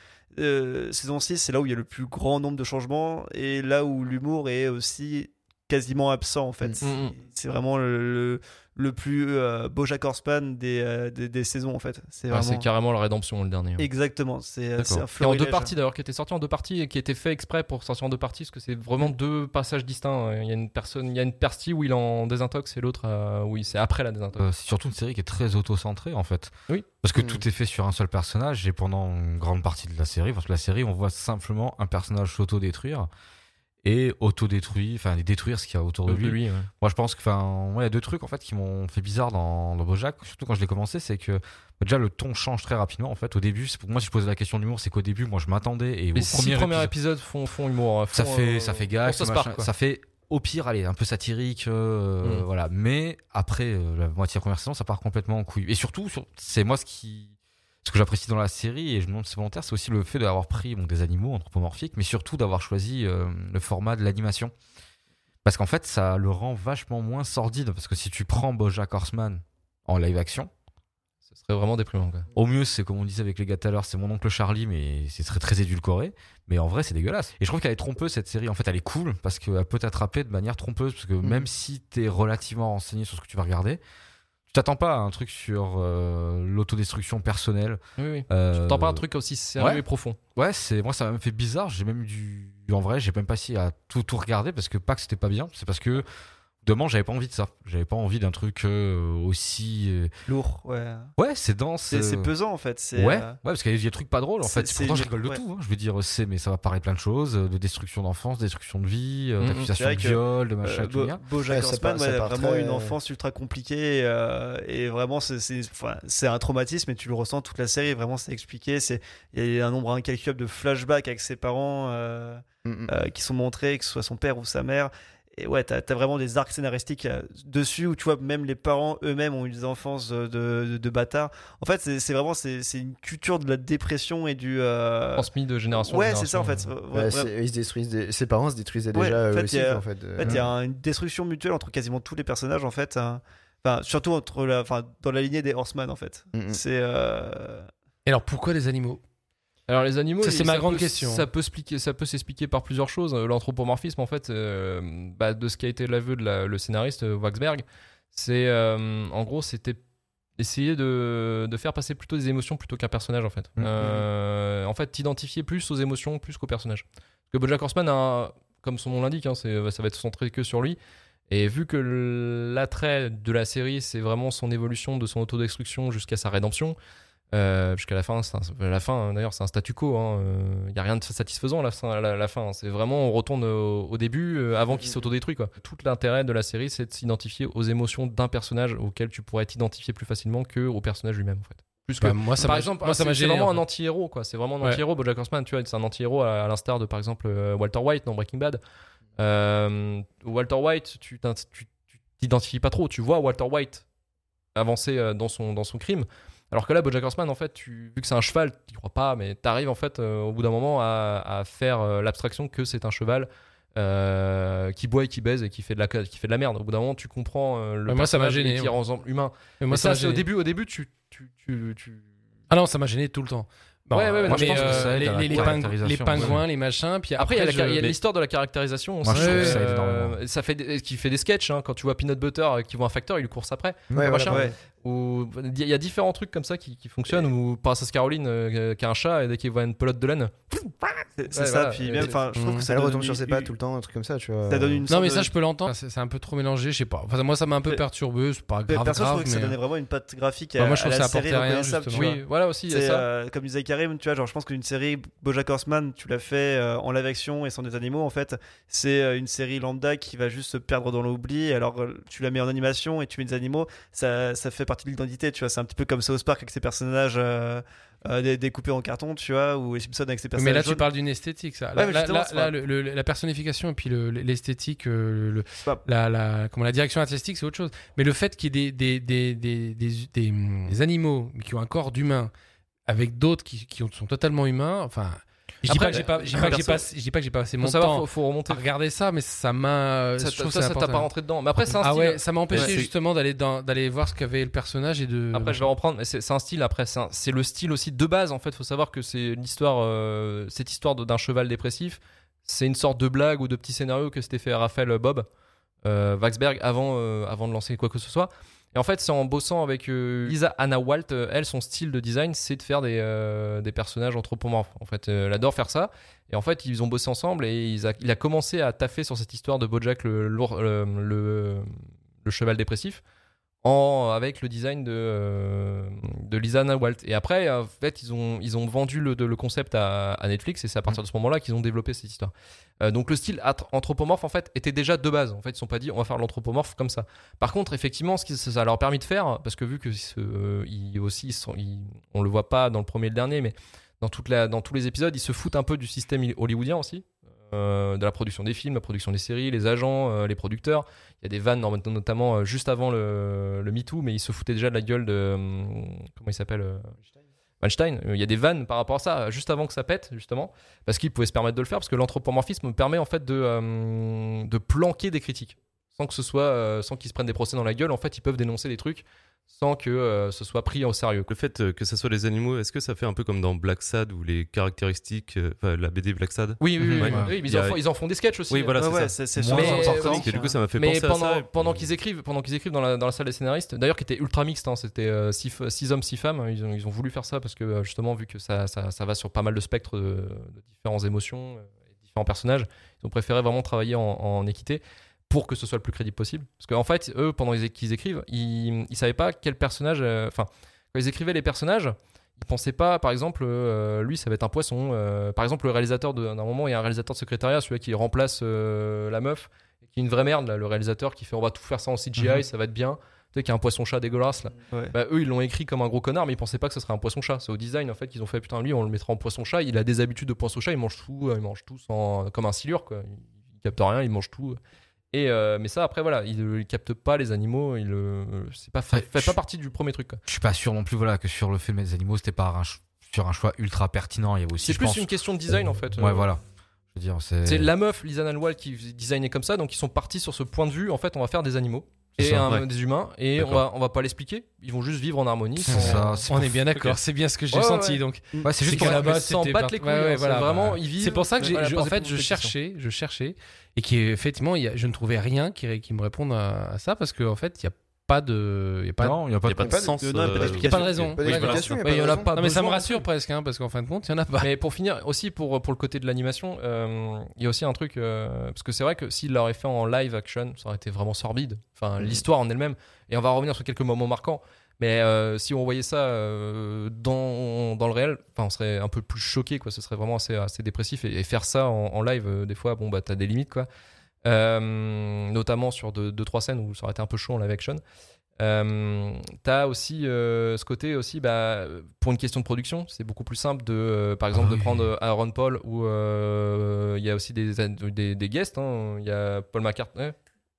saison 6, c'est là où il y a le plus grand nombre de changements et là où l'humour est aussi quasiment absent en fait. Mhm. C'est- Mhm. C'est vraiment le, le, le plus euh, Bojack Horseman des, euh, des, des saisons en fait. C'est Ouais, vraiment C'est carrément la rédemption le dernier. ouais. exactement. C'est c'est Et en deux parties d'ailleurs, qui était sorti en deux parties et qui était fait exprès pour sortir en deux parties, parce que c'est vraiment deux passages distincts. Il y a une personne, il y a une partie où il en désintox et l'autre euh, où il- c'est après la désintox. Euh, c'est surtout une série qui est très auto-centrée en fait. Oui. Parce que Mm. tout est fait sur un seul personnage et pendant une grande partie de la série, parce que la série, on voit simplement un personnage s'auto-détruire et auto-détruire, enfin détruire ce qu'il y a autour de De lui. ouais. Moi, je pense que, enfin, il y a deux trucs en fait qui m'ont fait bizarre dans, dans BoJack, surtout quand je l'ai commencé, c'est que déjà le ton change très rapidement. En fait, au début, pour moi, si je posais la question de l'humour, c'est qu'au début, moi, je m'attendais et Les au six premier premiers épisode- épisodes font, font humour. ça fait, euh, ça fait gag, South machin, Park, quoi. ça fait au pire, allez, un peu satirique, euh, Mm. voilà. Mais après euh, la moitié de la saison, ça part complètement en couille. Et surtout, sur- c'est moi ce qui, ce que j'apprécie dans la série et je me demande si c'est volontaire, c'est aussi le fait d'avoir pris bon, des animaux anthropomorphiques, mais surtout d'avoir choisi euh, le format de l'animation. Parce qu'en fait, ça le rend vachement moins sordide. Parce que si tu prends BoJack Horseman en live action, Ce serait vraiment déprimant. Quoi. au mieux, c'est comme on disait avec les gars tout à l'heure, c'est mon oncle Charlie, mais c'est très très édulcoré. Mais en vrai, c'est dégueulasse. Et je trouve qu'elle est trompeuse cette série. En fait, elle est cool parce qu'elle peut t'attraper de manière trompeuse. Parce que même si t'es relativement renseigné sur ce que tu vas regarder, tu t'attends pas à un truc sur euh, l'autodestruction personnelle. Oui, oui. Euh, T'en pas un truc aussi sérieux ouais. et profond. Ouais, c'est moi ça m'a même fait bizarre. J'ai même dû, en vrai, j'ai même pas essayé à tout tout regarder parce que pas que c'était pas bien. C'est parce que demain j'avais pas envie de ça. J'avais pas envie d'un truc euh, aussi. euh, Lourd, ouais. Ouais, c'est dense. C'est c'est euh, pesant en fait. c'est, Ouais, euh, ouais, parce qu'il y a des trucs pas drôles en c'est- fait. c'est Pourtant, je rigole de ouais. tout. hein. Je veux dire, c'est, mais ça va paraître plein de choses de destruction d'enfance, destruction de vie, Mhm. d'accusation de viol, de machin, Euh, tout. Bojack Ouais, ça Horseman, part- ça ouais, part vraiment très- une enfance ultra compliquée euh, et vraiment c'est c'est enfin, c'est un traumatisme et tu le ressens toute la série vraiment c'est expliqué c'est il y a un nombre incalculable de flashbacks avec ses parents euh, Mm, mm. euh, qui sont montrés que ce soit son père ou sa mère et ouais t'as as vraiment des arcs scénaristiques euh, dessus où tu vois même les parents eux-mêmes ont eu des enfances de, de, de bâtards en fait c'est vraiment c'est c'est une culture de la dépression et du euh, Transmis de génération en ouais c'est ça en fait. Ouais, ils se détruisent des- Ses parents se détruisaient Ouais, déjà en eux fait, aussi, il y a- en fait. En fait, il y a une destruction mutuelle entre quasiment tous les personnages en fait. hein. Enfin, surtout entre la, enfin, dans la lignée des Horseman en fait. Mm, mm. C'est euh, Et alors pourquoi les animaux? Alors les animaux, c'est ma grande peut- question. Ça peut s'expliquer, ça peut s'expliquer par plusieurs choses. Euh, L'anthropomorphisme, en fait, euh, bah, de ce qui a été l'aveu de la- le scénariste euh, Waxberg, c'est euh, en gros c'était essayer de, de faire passer plutôt des émotions plutôt qu'un personnage en fait. Mhm. Euh, en fait, t'identifier plus aux émotions plus qu'au personnage. Parce que BoJack Horseman, a comme son nom l'indique, hein, ça va être centré que sur lui. Et vu que l'attrait de la série, c'est vraiment son évolution de son autodestruction jusqu'à sa rédemption, euh, jusqu'à la fin, un- la fin hein, d'ailleurs, c'est un statu quo. Il n'y a rien de satisfaisant à la fin. à la, la fin. C'est vraiment, on retourne au, au début euh, avant qu'il s'autodétruit. Quoi. Tout l'intérêt de la série, c'est de s'identifier aux émotions d'un personnage auquel tu pourrais t'identifier plus facilement que au personnage lui-même. En fait. Plus que Bah, Moi, ça par exemple, moi, ça c'est- vraiment en un anti-héros, quoi. C'est vraiment un Ouais. anti-héros. BoJack Horseman, tu vois, c'est un anti-héros à, à l'instar de, par exemple, euh, Walter White dans Breaking Bad. Euh, Walter White, tu t'identifies pas trop. Tu vois Walter White avancer euh, dans son, dans son crime. Alors que là, BoJack Horseman, en fait, tu, vu que c'est un cheval, tu crois pas, mais t'arrives en fait euh, au bout d'un moment à, à faire euh, l'abstraction que c'est un cheval euh, qui boit et qui baise et qui fait de la qui fait de la merde. Au bout d'un moment, tu comprends euh, le Ouais, moi, ça m'a gêné, qui ouais. humain. Mais Mais moi, ça ça, m'a c'est au début, au début, tu, tu, tu, tu- Ah non, ça m'a gêné tout le temps. Bon, Ouais, ouais, ouais, moi, je mais, pense que ça aide les, pingouins, ouais. les machins. Puis Après, il y a, mais- l'histoire de la caractérisation. Moi, je trouve que ça aide euh, ça fait des- qui fait des sketchs hein, quand tu vois Peanut Butter qui voit un facteur, il course après. Ouais, machin. Ou il y a différents trucs comme ça qui, qui fonctionnent. Ou Princess Caroline euh, qui a un chat et dès qu'il voit une pelote de laine, C'est Ouais, ça. voilà. Puis même, enfin, je trouve que ça Elle donne retombe une- sur ses pattes tout le temps, un truc comme ça, tu vois. Ça donne une Non, mais de- ça, je peux l'entendre. C'est c'est un peu trop mélangé, je sais pas. Enfin, moi, ça m'a un peu perturbé. C'est pas grave, Perso, je grave, trouve que ça donnait vraiment une patte graphique Bah, à, moi, je trouve à que la ça apportait série rien, justement. oui, voilà aussi. il y a C'est ça. euh, comme disait Karim, tu vois, genre je pense qu'une série BoJack Horseman, tu l'as fait euh, en live action et sans des animaux, en fait, c'est une série lambda qui va juste se perdre dans l'oubli. Alors tu la mets en animation et tu mets des animaux, ça, ça fait partie de l'identité, tu vois. C'est un petit peu comme South Park avec ses personnages euh, euh, dé- découpés en carton, tu vois, ou les Simpsons avec ses personnages. Mais là, tu parles d'une esthétique, ça. Ouais, Là, le- le- la personnification et puis le- l'esthétique, euh, le, la, la, comment, la direction artistique, c'est autre chose. Mais le fait qu'il y ait des, animaux qui ont un corps d'humain avec d'autres qui, qui sont totalement humains, enfin. Je dis pas que j'ai pas, dis pas que j'ai pas, je dis pas que j'ai passé mon savoir, temps faut, faut remonter. à regarder ça, mais ça m'a. Ça, je trouve ça, ça t'a pas rentré dedans. Mais après, c'est un Ah style. ouais, ça m'a empêché Ouais, justement d'aller dans- d'aller voir ce qu'avait le personnage et de. Après, je vais reprendre, mais c'est un style. Après, c'est le style aussi de base. En fait, faut savoir que c'est l'histoire, euh, cette histoire d'un cheval dépressif. C'est une sorte de blague ou de petit scénario que s'était fait Raphaël Bob euh, Waxberg avant, euh, avant de lancer quoi que ce soit. Et en fait, c'est en bossant avec euh, Lisa Anna Walt, euh, elle, son style de design, c'est de faire des, euh, des personnages anthropomorphes. En fait, elle adore faire ça. Et en fait, ils ont bossé ensemble et ils il a commencé à taffer sur cette histoire de Bojack, le- le cheval dépressif, en, avec le design de, euh, de Lisa Anna Walt. Et après, en fait, ils ont, ils ont vendu le, de- le concept à, à Netflix et c'est à partir de ce moment-là qu'ils ont développé cette histoire. Euh, donc le style anthropomorphe, en fait, était déjà de base. En fait, ils ne sont pas dit, on va faire l'anthropomorphe comme ça. Par contre, effectivement, ce qui ça leur a permis de faire, parce que vu que ce- ils aussi, ils sont, ils- on le voit pas dans le premier et le dernier, mais dans, toute la, dans tous les épisodes, ils se foutent un peu du système hollywoodien aussi. Euh, de la production des films, la production des séries, les agents, euh, les producteurs. Il y a des vannes, not- notamment euh, juste avant le, le MeToo, mais ils se foutaient déjà de la gueule de. comment il s'appelle Weinstein. Euh, Il y a des vannes par rapport à ça, juste avant que ça pète, justement, parce qu'ils pouvaient se permettre de le faire, parce que l'anthropomorphisme permet en fait de, de planquer des critiques. Sans que ce soit, euh, sans qu'ils se prennent des procès dans la gueule, en fait, ils peuvent dénoncer des trucs sans que euh, ce soit pris au sérieux. Le fait euh, que ça soit les animaux, est-ce que ça fait un peu comme dans Black Sad ou les caractéristiques, euh, enfin la BD Black Sad? Oui, oui, oui, Mhm. oui, Ouais. oui, mais Il ils, en font, ils en font des sketchs aussi. Oui, voilà, Ouais, c'est ouais, ça. c'est sur- sortie, Et du coup, ça m'a fait Mais penser pendant, à ça. pendant qu'ils écrivent, pendant qu'ils écrivent dans la, dans la salle des scénaristes, d'ailleurs qui était ultra mixte, hein, c'était 6 hommes, 6 femmes, ils ont, ils ont voulu faire ça parce que justement, vu que ça, ça, ça va sur pas mal de spectres de, de différentes émotions et différents personnages, ils ont préféré vraiment travailler en, en équité pour que ce soit le plus crédible possible. Parce qu'en fait, eux, pendant qu'ils écrivent, ils, ils savaient pas quel personnage. euh, Enfin, quand ils écrivaient les personnages, ils pensaient pas, par exemple, euh, lui, ça va être un poisson. euh, par exemple, le réalisateur d'un moment, il y a un réalisateur de secrétariat, celui qui remplace euh, la meuf, qui est une vraie merde, là, le réalisateur qui fait on va tout faire ça en CGI, Mhm. ça va être bien. Tu sais, qui a un poisson-chat dégueulasse là. Ouais. Bah, eux, ils l'ont écrit comme un gros connard, mais ils pensaient pas que ce serait un poisson-chat. C'est au design en fait qu'ils ont fait putain, lui, on le mettra en poisson-chat. Il a des habitudes de poisson-chat, il mange tout, il mange tout sans, comme un silure quoi. Il, il capte rien, il mange tout. Et euh, mais ça après voilà, il, il capte pas les animaux, il euh, c'est pas fait, Ouais, fait je- pas partie du premier truc. quoi. Je suis pas sûr non plus voilà, que sur le mettre des animaux, c'était pas un sur un choix ultra pertinent. Il y avait aussi, C'est plus pense- une question de design en fait. Ouais, Euh, voilà. Je veux dire, c'est. La meuf, Lisa Nalwal, qui designait comme ça, donc ils sont partis sur ce point de vue. En fait, on va faire des animaux et ça, un- ouais. des humains, et on va, on va pas l'expliquer. Ils vont juste vivre en harmonie. C'est sans- ça. c'est On pour- est bien d'accord, c'est bien ce que j'ai Ouais, senti. ouais. Donc, Ouais, c'est juste qu'à pour la base, battent pas- les couilles. Ouais, ouais, hein, voilà, c'est vraiment, ils vivent. C'est pour ça que j'ai, Voilà, en fait, je cherchais, je cherchais, et qui effectivement, y a- je ne trouvais rien qui, me réponde à, à ça parce qu'en fait, il n'y a pas de, il y a pas, Non, il n'y a pas Il n'y de. sens. non, pas euh, il a pas de raison. Il y en a pas Non mais ça me rassure presque, hein, parce qu'en fin de compte, il y en a pas. Mais pour finir, aussi pour, pour le côté de l'animation, euh, il y a aussi un truc, euh, parce que c'est vrai que s'il l'aurait fait en live action, ça aurait été vraiment sorbide. Enfin, l'histoire en elle-même, et on va revenir sur quelques moments marquants, mais euh, si on voyait ça euh, dans, dans le réel, enfin, on serait un peu plus choqué, quoi. Ce serait vraiment assez, assez dépressif, et, et faire ça en, en live, euh, des fois, bon, bah, t'as des limites, quoi. Euh, notamment sur 2-3 deux, trois scènes où ça aurait été un peu chaud en live action. Euh, t'as aussi euh, ce côté aussi bah, pour une question de production c'est beaucoup plus simple de euh, par exemple Ah de oui. prendre Aaron Paul ou euh, il y a aussi des, des, des guests hein. il y a Paul McCartney à un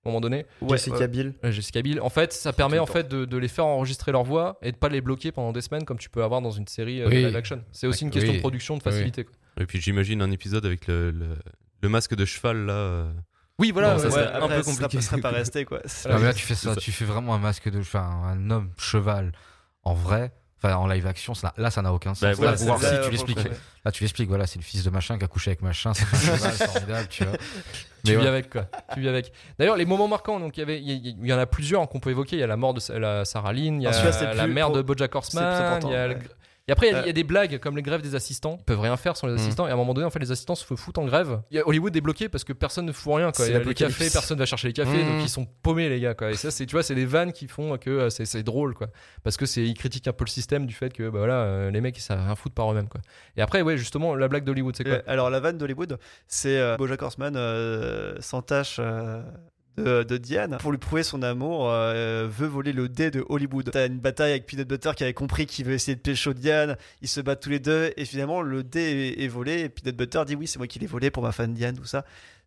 moment donné Jessica ouais. Biel. Jessica Biel en fait ça permet en fait de, de les faire enregistrer leur voix et de pas les bloquer pendant des semaines comme tu peux avoir dans une série euh, Oui. de live action c'est aussi une question Oui. de production de Oui. facilité quoi. Et puis j'imagine un épisode avec le, le, le masque de cheval là. Oui voilà Bon, ça ouais, serait ouais. un après, peu compliqué. Ça serait pas resté quoi. Ah, mais là, tu fais ça, ça. tu fais vraiment un masque de. Enfin, un homme cheval en vrai. Enfin, en live action, ça- là, ça n'a aucun sens. Bah, Là, voilà, si tu l'expliques. Là, tu l'expliques. Voilà, c'est le fils de machin qui a couché avec machin. C'est un cheval formidable, tu vois. tu Mais vis ouais. avec quoi tu vis avec d'ailleurs les moments marquants donc il y avait il y, il y en a plusieurs hein, qu'on peut évoquer il y a la mort de la Sarah Lynn il y a Ah, c'est la plus mère pour- de BoJack Horseman il y a le-. Et après, il y a- Euh. il y, a des blagues comme les grèves des assistants. Ils peuvent rien faire sans les Mm. assistants. Et à un moment donné, en fait, les assistants se foutent en grève. Il y a Hollywood est bloqué parce que personne ne fout rien. Quoi. C'est Il y a les cafés, personne va chercher les cafés. Mm. Donc ils sont paumés, les gars. Quoi. Et ça, c'est, tu vois, c'est des vannes qui font que euh, c'est, c'est drôle. Quoi. Parce que c'est, ils critiquent un peu le système du fait que bah, voilà, euh, les mecs, ils savent rien foutre par eux-mêmes. Quoi. Et après, ouais, justement, la blague d'Hollywood, c'est quoi? Euh, Alors la vanne d'Hollywood, c'est euh, BoJack Horseman euh, s'entache euh, de, de Diane pour lui prouver son amour, euh, veut voler le dé de Hollywood. T'as une bataille avec Peanut Butter qui avait compris qu'il veut essayer de pécho Diane, ils se battent tous les deux et finalement le dé est, est volé et Peanut Butter dit oui c'est moi qui l'ai volé pour ma fan Diane tout ça.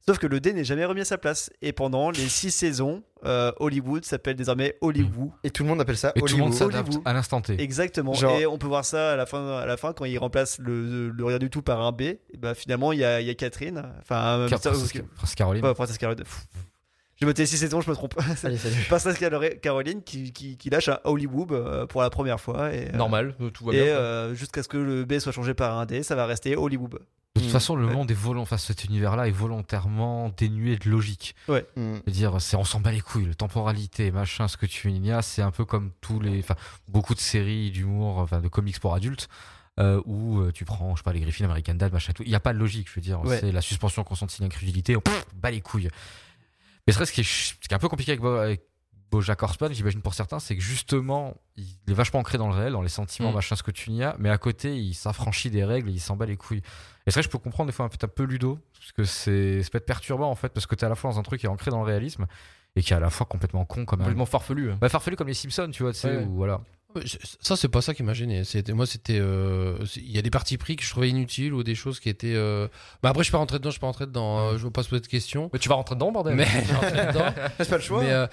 Sauf que le dé n'est jamais remis à sa place et pendant les six saisons, euh, Hollywood s'appelle désormais Hollywood. Et tout le monde appelle ça Et tout le monde Hollywood. s'adapte Hollywood. à l'instant T. Exactement. Genre- Et on peut voir ça à la fin, à la fin quand il remplace le, le rien du tout par un B. Et bah finalement il y a, il y a Catherine, enfin Car- Princesse Caroline. pas Caroline. Pff. J'ai noté 6 saisons, je me trompe. Allez, salut. Calo- Caroline qui, qui, qui lâche un Hollywood euh, pour la première fois. Et, euh, Normal, euh, tout va Et bien. euh, jusqu'à ce que le B soit changé par un D, ça va rester Hollywood. De toute façon, le Ouais. monde est volant, enfin, cet univers-là est volontairement dénué de logique. Mm. Je veux dire, c'est on s'en bat les couilles, le temporalité, machin, ce que tu y a, c'est un peu comme tous les, enfin, beaucoup de séries d'humour, enfin, de comics pour adultes, euh, où euh, tu prends, je sais pas, les Griffins, American Dad, machin, tout. Il n'y a pas de logique, je veux dire. Ouais. C'est la suspension consentie d'incrédulité, on pff, bat les couilles. Mais c'est vrai, ce qui est, ch- ce qui est un peu compliqué avec, avec Bojack Horseman, j'imagine pour certains, c'est que justement, il est vachement ancré dans le réel, dans les sentiments, Mm. machin, ce que tu y as, mais à côté, il s'affranchit des règles et il s'en bat les couilles. Et c'est vrai, que je peux comprendre des fois un peu, un peu ludo, parce que c'est, ça peut être perturbant en fait, parce que t'es à la fois dans un truc qui est ancré dans le réalisme et qui est à la fois complètement con comme un. Complètement farfelu. hein. Bah, farfelu comme les Simpsons, tu vois, tu sais, Ouais, ouais. où voilà. Ça, c'est pas ça qui m'a gêné. C'était, moi, c'était. euh, Il y a des parties pris que je trouvais inutiles ou des choses qui étaient. euh, Bah, après, je suis pas rentré dedans, je suis pas rentré dedans. euh, je veux pas se poser de questions. Mais tu vas rentrer dedans, bordel. Mais je rentré dedans. C'est pas le choix. Mais euh,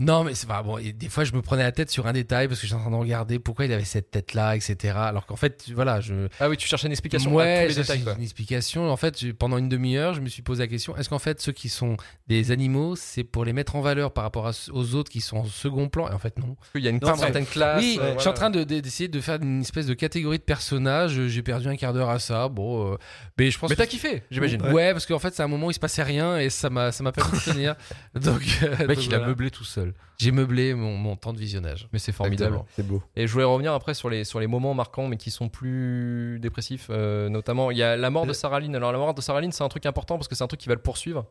non, mais c'est pas bon. Et des fois, je me prenais la tête sur un détail parce que j'étais en train de regarder pourquoi il avait cette tête-là, etc. Alors qu'en fait, voilà, je. Ah oui, tu cherchais une explication ouais, à tous les détails. quoi. une explication. En fait, pendant une demi-heure, je me suis posé la question est-ce qu'en fait, ceux qui sont des animaux, c'est pour les mettre en valeur par rapport à- aux autres qui sont en second plan? Et en fait, non. Il y a une Non, certaine classe. oui, euh, je suis en train de- de- d'essayer de, faire une espèce de catégorie de personnages. J'ai perdu un quart d'heure à ça. Bon, euh, mais je pense Mais t'as kiffé, j'imagine. Ouais. parce qu'en fait, c'est un moment où il se passait rien et ça m'a ça m'a permis de tenir. Donc, euh, Le mec, donc il a meublé tout seul. J'ai meublé mon, mon temps de visionnage. Mais c'est formidable. C'est beau. Et je voulais revenir après sur les, sur les moments marquants, mais qui sont plus dépressifs. euh, notamment, il y a la mort de Sarah Lynn. Alors, la mort de Sarah Lynn, c'est un truc important parce que c'est un truc qui va le poursuivre.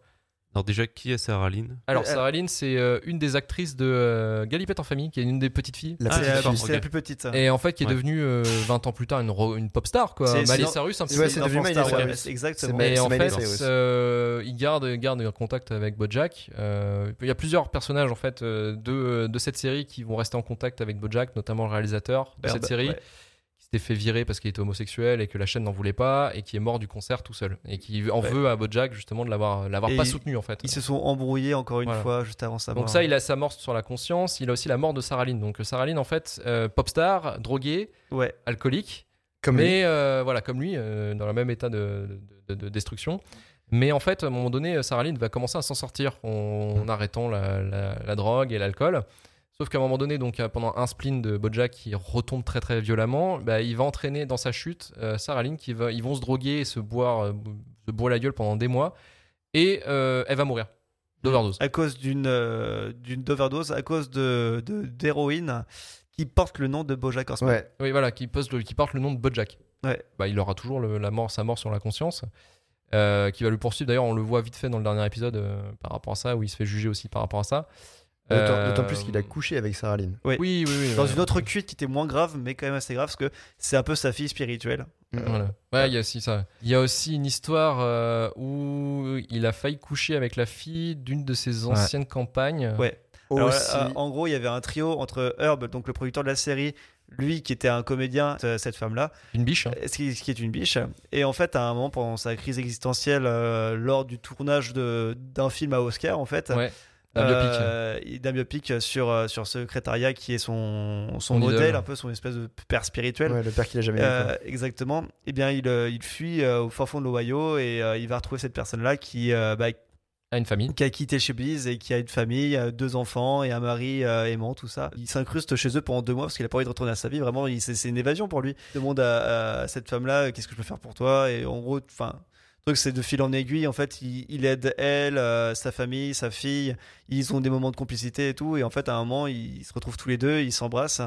Alors déjà, qui est Sarah Lynn Alors, Euh, Sarah Lynn, c'est euh, une des actrices de euh, Galipette en famille, qui est une des petites filles. La Ah, C'est petite la, d'accord, fille. c'est la ok. plus petite. ça. Et en fait, qui est Ouais. devenue euh, 20 ans plus tard une, ro- une pop star, quoi. C'est- Miley Cyrus, un petit Ouais, peu. c'est devenu Miley Star, ouais, Cyrus. Exactement. Et en fait, euh, il garde, garde un contact avec Bojack. Euh, il y a plusieurs personnages en fait euh, de, de cette série qui vont rester en contact avec Bojack, notamment le réalisateur de cette série, s'était fait virer parce qu'il était homosexuel et que la chaîne n'en voulait pas, et qui est mort du concert tout seul, et qui en Ouais. veut à Bojack justement de l'avoir, l'avoir pas soutenu en fait. Ils se sont embrouillés encore une Voilà. fois juste avant sa mort. Donc ça, il a sa mort sur la conscience. Il a aussi la mort de Sarah Lynn. Donc Sarah Lynn, en fait, euh, pop star, droguée, Ouais. alcoolique. Comme lui. mais euh, voilà, comme lui, euh, dans le même état de, de- de- de destruction. Mais en fait, à un moment donné, Sarah Lynn va commencer à s'en sortir en, en arrêtant la, la- la drogue et l'alcool. Sauf qu'à un moment donné, donc euh, pendant un spleen de Bojack qui retombe très très violemment, bah, il va entraîner dans sa chute euh, Sarah Lynn qui va, ils vont se droguer et se boire, euh, se boire la gueule pendant des mois, et euh, elle va mourir d'overdose. à cause d'une euh, d'une overdose, à cause de d'héroïne qui porte le nom de Bojack Horseman. Ouais. Oui, voilà, qui, pose le- qui porte le nom de Bojack. Ouais. Bah, il aura toujours le- la mort, sa mort sur la conscience, euh, qui va le poursuivre. D'ailleurs, on le voit vite fait dans le dernier épisode euh, par rapport à ça, où il se fait juger aussi par rapport à ça. D'autant Euh, d'autant plus qu'il a couché avec Sarah Lynn. Oui, oui, oui. Dans ouais. une autre cuite qui était moins grave, mais quand même assez grave, parce que c'est un peu sa fille spirituelle. Voilà. Ouais, il y a aussi ça. Il y a aussi une histoire euh, où il a failli coucher avec la fille d'une de ses anciennes campagnes. Ouais. Alors, Aussi. euh, en gros, il y avait un trio entre Herb, donc le producteur de la série, lui qui était un comédien, cette femme-là, Une biche. hein. ce qui, est une biche. Et en fait, à un moment, pendant sa crise existentielle, euh, lors du tournage de- d'un film à Oscar, en fait, Ouais. Euh, d'un biopic sur, euh, sur Secrétariat qui est son, son, modèle, idole. un peu son espèce de père spirituel. Ouais, le père qu'il a jamais eu. Euh, exactement. Eh bien, il, euh, il fuit au fin fond de l'Ohio et euh, il va retrouver cette personne-là qui, euh, bah, une famille. qui a quitté chez Biz et qui a une famille, deux enfants et un mari euh, aimant, tout ça. Il s'incruste chez eux pendant deux mois parce qu'il a pas envie de retourner à sa vie. Vraiment, il- c'est c'est une évasion pour lui. Il demande à, à cette femme-là qu'est-ce que je peux faire pour toi? Et en gros, enfin. Le truc, c'est de fil en aiguille. En fait, il, il aide elle, euh, sa famille, sa fille. Ils ont des moments de complicité et tout. Et en fait, à un moment, ils se retrouvent tous les deux, ils s'embrassent.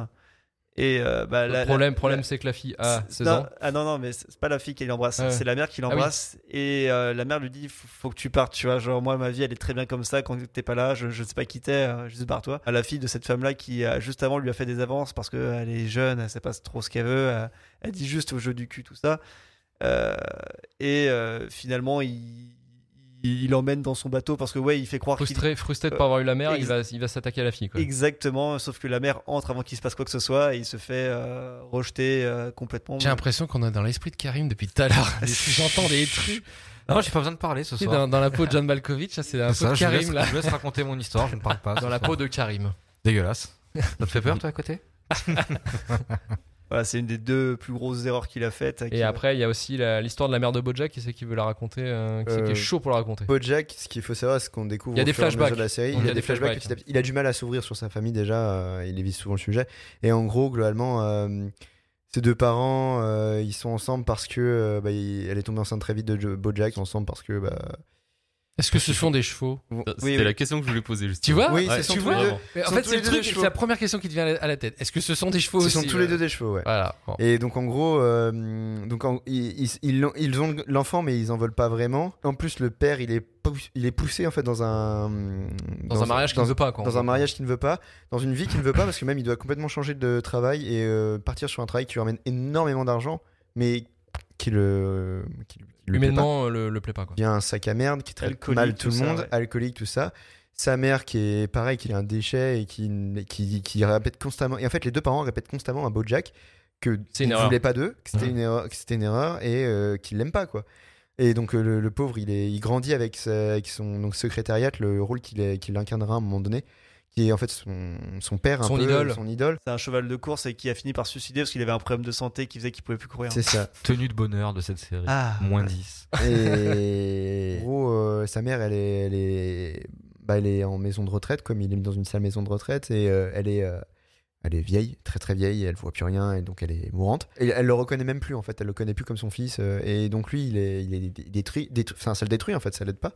Et euh, bah, Le la- la- problème, la- problème c'est que la fille a c'est- 16 non, ans. Ah non, non, mais c'est pas la fille qui l'embrasse, Ah ouais. c'est la mère qui oui. l'embrasse. Et euh, la mère lui dit faut, faut que tu partes, tu vois. Genre, moi, ma vie, elle est très bien comme ça. Quand t'es pas là, je, je sais pas qui t'es, juste barre-toi. À la fille de cette femme-là qui, juste avant, lui a fait des avances parce qu'elle est jeune, elle sait pas trop ce qu'elle veut. elle dit juste au jeu du cul, tout ça. Euh, et euh, finalement, il, il l'emmène dans son bateau parce que, ouais, il fait croire qu'il. Frustré, frustré de pas avoir eu la mère, il ex- va, il va s'attaquer à la fille. Quoi. Exactement, sauf que la mère entre avant qu'il se passe quoi que ce soit et il se fait euh, rejeter euh, complètement. J'ai l'impression qu'on est dans l'esprit de Karim depuis tout à l'heure. J'entends des trucs. Non, j'ai pas besoin de parler ce soir. Dans, dans la peau de John Malkovich, ça, c'est un peu C'est ça, de je, Karim laisse, là. je laisse raconter mon histoire, je ne parle pas. Dans la soir. peau de Karim. Dégueulasse. Ça te fait peur, toi, à côté? Voilà, c'est une des deux plus grosses erreurs qu'il a faites. Et après, il y a aussi l'histoire de la mère de Bojack, qui c'est qui veut la raconter, euh, qui, c'est qui est Euh, chaud pour la raconter. Bojack, ce qu'il faut savoir, c'est qu'on découvre Il y a au des fur et à mesure flashbacks. de la série. Il y a des flashbacks. flashbacks. petit à petit. Il a du mal à s'ouvrir sur sa famille déjà. euh, il évite souvent le sujet. Et en gros, globalement, euh, ses deux parents, euh, ils sont ensemble parce que euh, bah, il- elle est tombée enceinte très vite de Bojack. Ils sont ensemble parce que bah, Est-ce que ce sont des chevaux C'était oui, oui. la question que je voulais poser juste. Tu vois Oui, Ouais, Tu vois deux. En fait, c'est le truc, c'est la première question qui te vient à la tête. Est-ce que ce sont des chevaux Ce aussi sont tous les euh, deux des chevaux, ouais. Voilà. Bon. Et donc en gros, euh, donc en- ils, ont l'enfant, mais ils en veulent pas vraiment. En plus, le père, il est pou- il est poussé en fait dans un Dans un mariage qu'il ne veut pas. Quoi, dans un mariage qu'il ne veut pas, dans une vie qu'il ne veut pas, parce que même il doit complètement changer de travail et euh, partir sur un travail qui lui ramène énormément d'argent, mais qui le qui, lui- lui plaît pas. Humainement, euh, le, le plaît pas. Quoi. Il y a un sac à merde qui traite Alcoolique, mal tout tout le ça, monde, ouais. alcoolique, tout ça. sa mère qui est pareil, qui est un déchet et qui, qui, qui répète constamment. Et en fait, les deux parents répètent constamment à Bojack que C'est une ne voulait pas d'eux, que c'était Mhm. une erreur, que c'était une erreur et euh, qu'il l'aime pas quoi. Et donc euh, le, le pauvre, il est, il grandit avec, sa- avec son donc secrétariat, le rôle qu'il qu'il incarnera à un moment donné, qui est en fait son, son père, un Son peu, idole. son idole. C'est un cheval de course et qui a fini par se suicider parce qu'il avait un problème de santé qui faisait qu'il pouvait plus courir. C'est ça. Tenue de bonheur de cette série. Ah, Moins 10. Et en gros, euh, sa mère, elle est, elle est, bah, elle est en maison de retraite, comme il est dans une sale maison de retraite, et euh, elle est, euh, elle est vieille, très très vieille, elle voit plus rien, et donc elle est mourante. Et elle le reconnaît même plus, en fait, elle le connaît plus comme son fils, et donc lui, il est, il est détruit, détruit, enfin, ça le détruit, en fait, ça l'aide pas.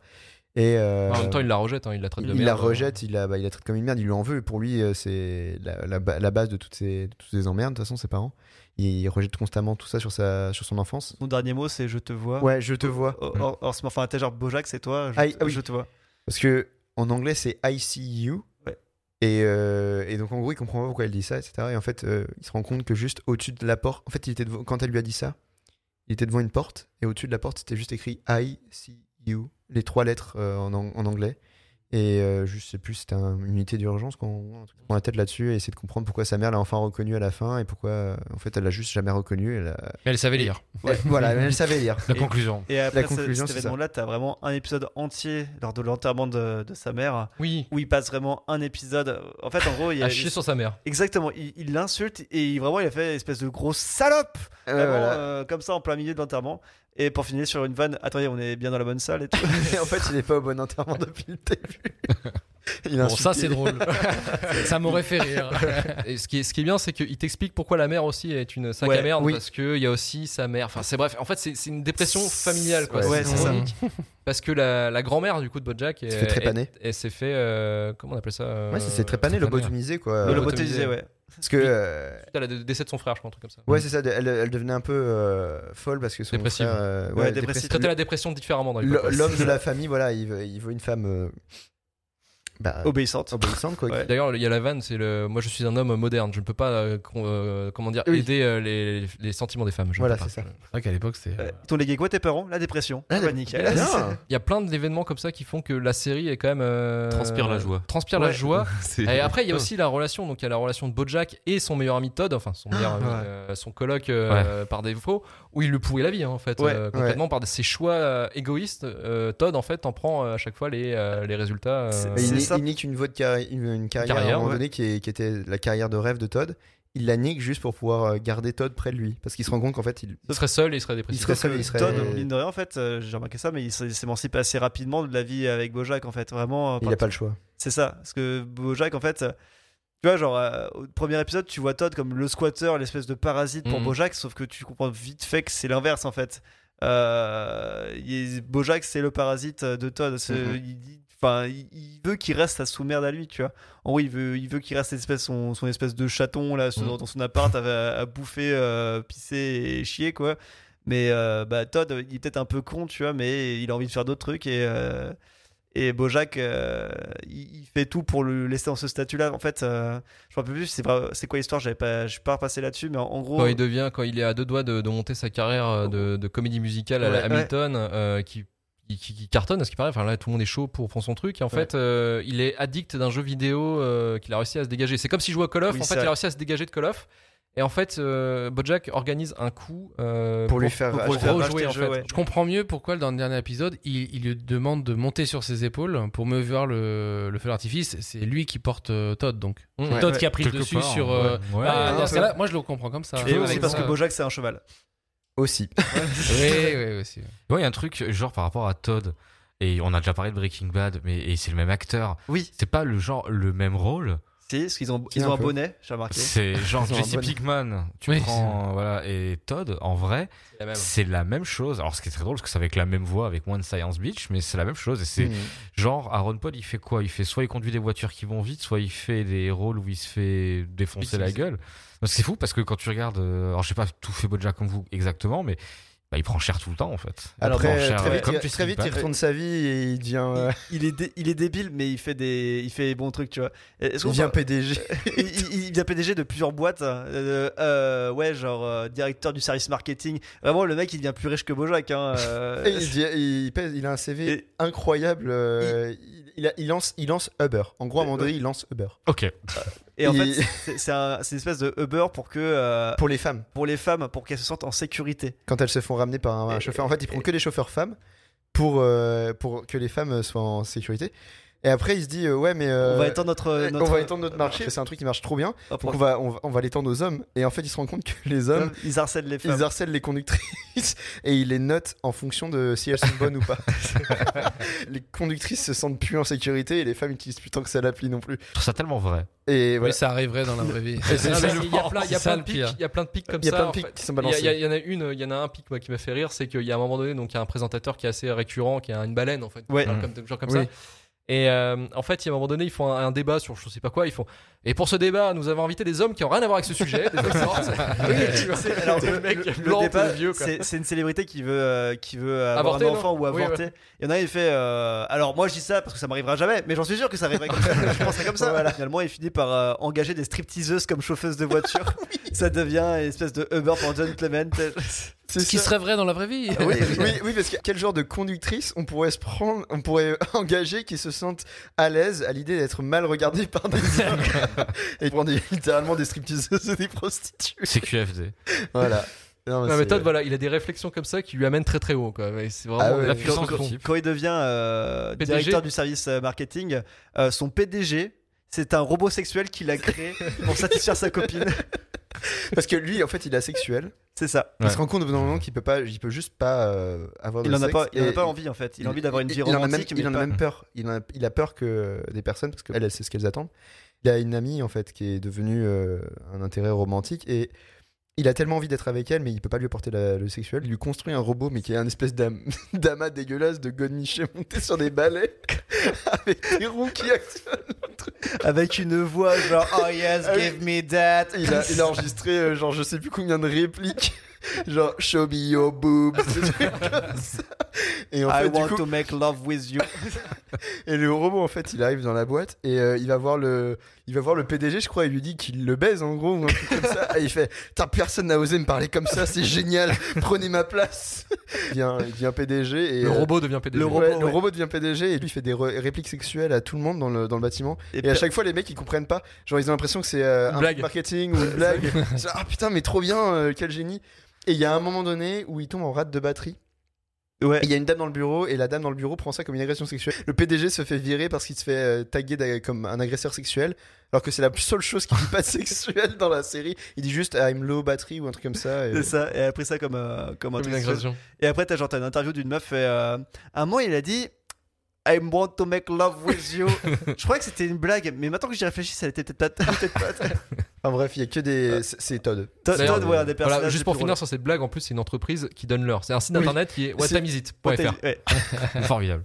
Et euh, En même temps, il la rejette, hein, il la traite de il merde. la rejette, il la, bah, il la traite comme une merde, il lui en veut. Pour lui, euh, c'est la, la ba- la base de toutes ces, de toutes ces emmerdes, de toute façon, ses parents. Il, il rejette constamment tout ça sur, sa, sur son enfance. Mon dernier mot, c'est je te vois. Ouais, je te vois. Or, or- or- enfin, t'es genre Bojack, c'est toi. Je, Ah, ah oui. je te vois. Parce que en anglais, c'est I see you. Ouais. Et, euh, et donc, en gros, il comprend pas pourquoi elle dit ça, etc. Et en fait, euh, il se rend compte que juste au-dessus de la porte, en fait, il était devant- quand elle lui a dit ça, il était devant une porte. Et au-dessus de la porte, c'était juste écrit I see you. Les trois lettres euh, en, ang- en anglais. Et euh, je sais plus, c'était un- une unité d'urgence qu'on prend la tête là-dessus et essayer de comprendre pourquoi sa mère l'a enfin reconnu à la fin et pourquoi, euh, en fait, elle l'a juste jamais reconnu. Elle a- elle savait lire. Ouais, voilà, elle savait lire. La conclusion. Et après La conclusion, ce- cet événement-là, t'as vraiment un épisode entier lors de l'enterrement de, de sa mère Oui, où il passe vraiment un épisode. En fait, en gros, il a. à chier sur sa mère. Exactement, il l'insulte et il, vraiment il a fait une espèce de grosse salope Ouais, Vraiment, voilà. euh, comme ça en plein milieu de l'enterrement. Et pour finir sur une vanne, attendez, on est bien dans la bonne salle et tout. Et en fait, il est pas au bon enterrement depuis le début. Il Bon, ça c'est drôle. ça m'aurait fait rire. Et ce qui est, ce qui est bien, c'est qu'il t'explique pourquoi la mère aussi est une sac Ouais, à merde, oui. parce qu'il y a aussi sa mère. Enfin, c'est bref, en fait, c'est c'est une dépression familiale, quoi. Ouais, c'est ça. Parce que la, la grand-mère, du coup, de Bojack, Se fait trépaner. Elle, elle s'est fait. euh, comment on appelle ça euh, Ouais, c'est c'est trépané, trépaner. lobotomisé quoi. Le Euh, lobotomisé, ouais. Parce que. euh, Suite à la décès de son frère, je crois, un truc comme ça. Ouais, c'est ça, elle, elle devenait un peu euh, folle parce que son Dépressive. frère. euh, Ouais, ouais, dépressive. Traiter la dépression différemment. L'homme de la famille, voilà, il veut, il veut une femme euh, bah, Obéissante. obéissante quoi. Ouais. D'ailleurs, il y a la vanne, c'est le. Moi, je suis un homme moderne. Je ne peux pas, euh, euh, comment dire, Oui. aider euh, les, les sentiments des femmes. Je Voilà, c'est ça. C'est vrai qu'à l'époque. Ils t'ont légué quoi tes parents? La dépression. Ah, la-. Bien. Il y a plein d'événements comme ça qui font que la série est quand même. euh, Transpire la joie. Transpire la joie. C'est- Et après, il y a aussi la relation. Donc, il y a la relation de Bojack et son meilleur ami Todd, enfin son meilleur ami, ouais. euh, son coloc euh, par défaut, où il lui pourrit la vie hein, en fait, Ouais, euh, complètement par ses choix euh, égoïstes. Euh, Todd en fait en prend euh, à chaque fois les, euh, les résultats. euh, il, ça. il nique une, voie de carri- une, une carrière, à un moment ouais. donné qui, est- qui était la carrière de rêve de Todd. Il la nique juste pour pouvoir garder Todd près de lui. Parce qu'il se rend compte qu'en fait, il, il serait seul et il serait il dépressif. serait Parce que seul, il serait. Todd, mine de rien, en fait, euh, j'ai remarqué ça, mais il s'é- s'émancipe assez rapidement de la vie avec Bojack, en fait. Vraiment. Il par- a pas le choix. C'est ça. Parce que Bojack, en fait, euh, tu vois, genre, euh, au premier épisode, tu vois Todd comme le squatter, l'espèce de parasite pour Mhm. Bojack, sauf que tu comprends vite fait que c'est l'inverse, en fait. Euh, il- Bojack, c'est le parasite de Todd. Mhm. il, enfin, il, il veut qu'il reste à sous-merde à lui, tu vois. En gros, il veut, il veut qu'il reste espèce, son, son espèce de chaton, là, Mhm. dans son appart, à, à bouffer, euh, pisser et chier, quoi. Mais euh, bah, Todd, il est peut-être un peu con, tu vois, mais il a envie de faire d'autres trucs et. Et Bojack, euh, il, il fait tout pour le laisser dans ce statut-là. En fait, euh, je me rappelle plus, c'est quoi l'histoire J'avais pas, je suis pas repassé là-dessus, mais en, en gros, Quand il devient, quand il est à deux doigts de, de monter sa carrière euh, de, de comédie musicale à la Ouais, Hamilton, euh, qui, qui, qui- qui cartonne, à ce qui paraît. Enfin là, tout le monde est chaud pour, pour son truc. Et en Ouais. fait, euh, il est addict d'un jeu vidéo euh, qu'il a réussi à se dégager. C'est comme s'il jouait à Call of. Oui, en fait, il a réussi à se dégager de Call of. Et en fait, euh, Bojack organise un coup euh, Pour lui faire pour, faire rejouer, jeu, ouais. Je comprends mieux pourquoi dans le dernier épisode, il, il lui demande de monter sur ses épaules pour me voir le, le feu d'artifice. C'est lui qui porte euh, Todd donc. Mmh. C'est Todd qui a pris le dessus part, sur. ouais. Ouais. ah, non, dans ce cas-là, moi je le comprends comme ça. Et aussi parce que. Bojack, c'est un cheval. Aussi. Oui, oui, aussi. Il y a un truc, genre par rapport à Todd, et on a déjà parlé de Breaking Bad, mais c'est le même acteur. Oui, C'est pas le genre, le même rôle. Si, parce qu'ils ont, ils ont un peu. bonnet, j'ai remarqué. C'est genre Jesse Pinkman. Tu Oui, prends, voilà, et Todd, en vrai, C'est la même. c'est la même chose. Alors, ce qui est très drôle, parce que c'est avec la même voix, avec moins de Science Beach, mais c'est la même chose. Et c'est Mm. genre, Aaron Paul, il fait quoi? Il fait soit il conduit des voitures qui vont vite, soit il fait des rôles où il se fait défoncer la gueule. C'est fou parce que quand tu regardes, euh, alors j'ai pas tout fait Bojack comme vous exactement, mais bah, il prend cher tout le temps en fait. Alors, Après, cher, très ouais. vite, Comme il- très vite, retourne sa vie et il devient, euh, Il, il est dé- il est débile, mais il fait des, il fait des bons trucs, tu vois. Est-ce il devient PDG. il, devient PDG de plusieurs boîtes. euh, euh, ouais, genre euh, directeur du service marketing. Vraiment, le mec, il devient plus riche que Bojack. Hein, euh, Et il, dit- il pèse, il a un CV Et- incroyable. euh, il, il a- il lance, il lance Uber. En gros, à un moment donné, il lance Uber. Ok. Et en il- fait, c'est- c'est un- c'est une espèce de Uber pour que euh, Pour les femmes, pour les femmes, pour qu'elles se sentent en sécurité. quand elles se font ramener par un, Et- chauffeur. En fait, il prend que des chauffeurs femmes pour, euh, pour que les femmes soient en sécurité. Et après, il se dit, euh, ouais, mais. euh, on va étendre notre, euh, notre on va étendre notre marché. C'est un truc qui marche trop bien. Hop, Donc, on va, on va, on va l'étendre aux hommes. Et en fait, il se rend compte que les hommes, ils harcèlent les femmes. ils harcèlent les conductrices et ils les notent en fonction de si elles sont bonnes ou pas. les conductrices se sentent plus en sécurité et les femmes utilisent plus tant que ça l'appli non plus. Je trouve ça tellement vrai. Et Oui, voilà. ça arriverait dans la vraie vie. C'est- Ah, mais Il y a plein, il y a C'est ça, plein le de pics, il y a plein de pics comme Il y a ça. plein de en pics fait. qui sont Il y, a- balancés. il y a- il y en a une, il y en a un pic moi, qui m'a fait rire, c'est qu'il y a un moment donné, donc il y a un présentateur qui est assez récurrent, qui a une baleine en fait, Ouais. genre comme, genre comme Oui. ça. Et euh, en fait, il y a un moment donné, ils font un, un débat sur je sais pas quoi. Ils font. Et pour ce débat, nous avons invité des hommes qui ont rien à voir avec ce sujet. Des oui. C'est- une célébrité qui veut, euh, qui veut avoir Avorter, un enfant ou Oui, avorter. Il y en a, il fait. euh, alors, moi, je dis ça parce que ça m'arrivera jamais, mais j'en suis sûr que ça arriverait comme ça. je penserais comme ça. Finalement, il finit par euh, engager des stripteaseuses comme chauffeuses de voiture. Ça devient une espèce de Uber pour John Clement. C'est Ce qui ça. serait vrai dans la vraie vie. oui, oui, oui, parce que quel genre de conductrice on pourrait se prendre, on pourrait engager qui se sentent à l'aise à l'idée d'être mal regardés par des hommes et prendre littéralement des stripteaseuses et des prostituées? C'est QFD. Voilà. Non, mais Non, mais Todd, voilà, il a des réflexions comme ça qui lui amènent très très haut. Quoi. Mais C'est vraiment Ah ouais, la quand- puissance quand, quand il devient euh, directeur du service euh, marketing, euh, son PDG, c'est un robot sexuel qu'il a créé pour satisfaire sa copine. Parce que lui, en fait, il est asexuel. C'est ça. Il se rend compte au bout d'un moment qu'il peut pas, il peut juste pas euh, avoir de Il en a pas, il en a pas envie en fait. Il a envie d'avoir une vie il en a même, romantique, il en a même peur. Il, en a, il a peur que des personnes, parce qu'elle, elle sait ce qu'elles attendent. Il a une amie en fait qui est devenue euh, un intérêt romantique et il a tellement envie d'être avec elle, mais il peut pas lui apporter la- le sexuel. Il lui construit un robot, mais qui est un espèce d'am- d'amas dégueulasse de godemiché monté sur des balais avec des roues qui actionnent. avec une voix genre oh yes, Ah give me that. Il a, il a enregistré euh, genre je sais plus combien de répliques. Genre show me your boobs. Et en I fait, du want coup, to make love with you. Et le robot, en fait, il arrive dans la boîte et euh, il va voir le, il va voir le PDG, je crois, il lui dit qu'il le baise en gros ou un truc comme ça. Et il fait, Putain, personne n'a osé me parler comme ça, c'est génial, prenez ma place. Il devient, il devient PDG et Le euh, robot devient PDG. le ouais, robot, le ouais. robot devient PDG et lui il fait des répliques sexuelles à tout le monde dans le, dans le bâtiment. Et, Et à chaque fois, les mecs ils comprennent pas. Genre, ils ont l'impression que c'est euh, un blague. marketing ou une blague. Ils sont, ah putain, mais trop bien, euh, quel génie. Et il y a un moment donné où il tombe en rate de batterie. Ouais. Il y a une dame dans le bureau et la dame dans le bureau prend ça comme une agression sexuelle. Le PDG se fait virer parce qu'il se fait euh, taguer comme un agresseur sexuel, alors que c'est la seule chose qui dit pas de sexuel dans la série. Il dit juste I'm low battery ou un truc comme ça. et- C'est ça, et elle a pris ça comme, euh, comme un Comme une truc agression. Et après, t'as genre t'as une interview d'une meuf et euh, à un moment, il a dit I want to make love with you. je crois que c'était une blague, mais maintenant que j'y réfléchis, ça était peut-être pas. peut-être pas. Enfin bref, il y a que des. C'est c'est Todd. Todd, Todd, ouais, un des personnages. Voilà, juste pour finir sur cette blague, en plus, c'est une entreprise qui donne l'heure. C'est un site internet qui est whattimeisit.fr. Formidable.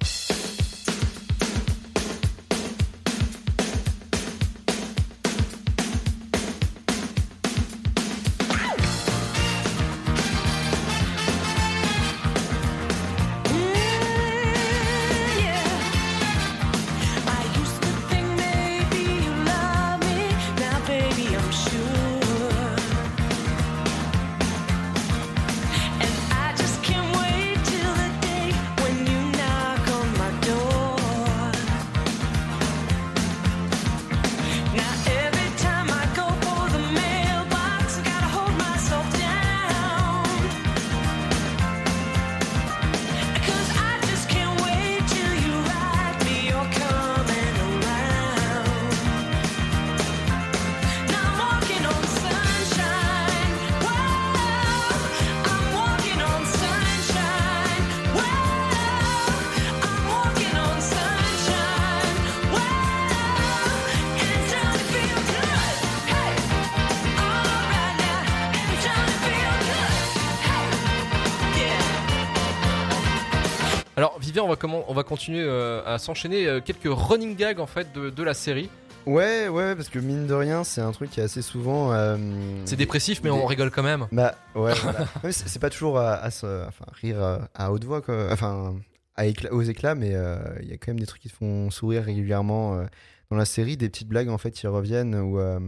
Continuer euh, à s'enchaîner euh, quelques running gags en fait de, de la série. Ouais, ouais, parce que mine de rien, c'est un truc qui est assez souvent. euh, C'est dépressif, mais on rigole quand même. Bah ouais, voilà. C'est pas toujours à, à se- enfin, rire à, à haute voix, quoi. Enfin, à aux éclats, mais euh, il y a quand même des trucs qui te font sourire régulièrement euh, dans la série, des petites blagues en fait qui reviennent ou. euh,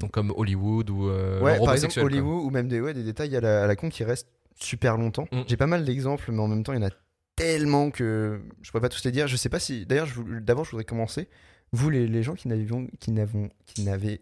Donc comme Hollywood ou euh, ouais, par exemple quoi. Hollywood ou même des, ouais, des détails à la, à la con qui restent super longtemps. Mm. J'ai pas mal d'exemples, mais en même temps, il y en a tellement que je pourrais pas tous les dire. Je sais pas si. D'ailleurs, d'abord, je voudrais commencer. Vous, les, les gens qui n'avaient qui n'avons qui n'avaient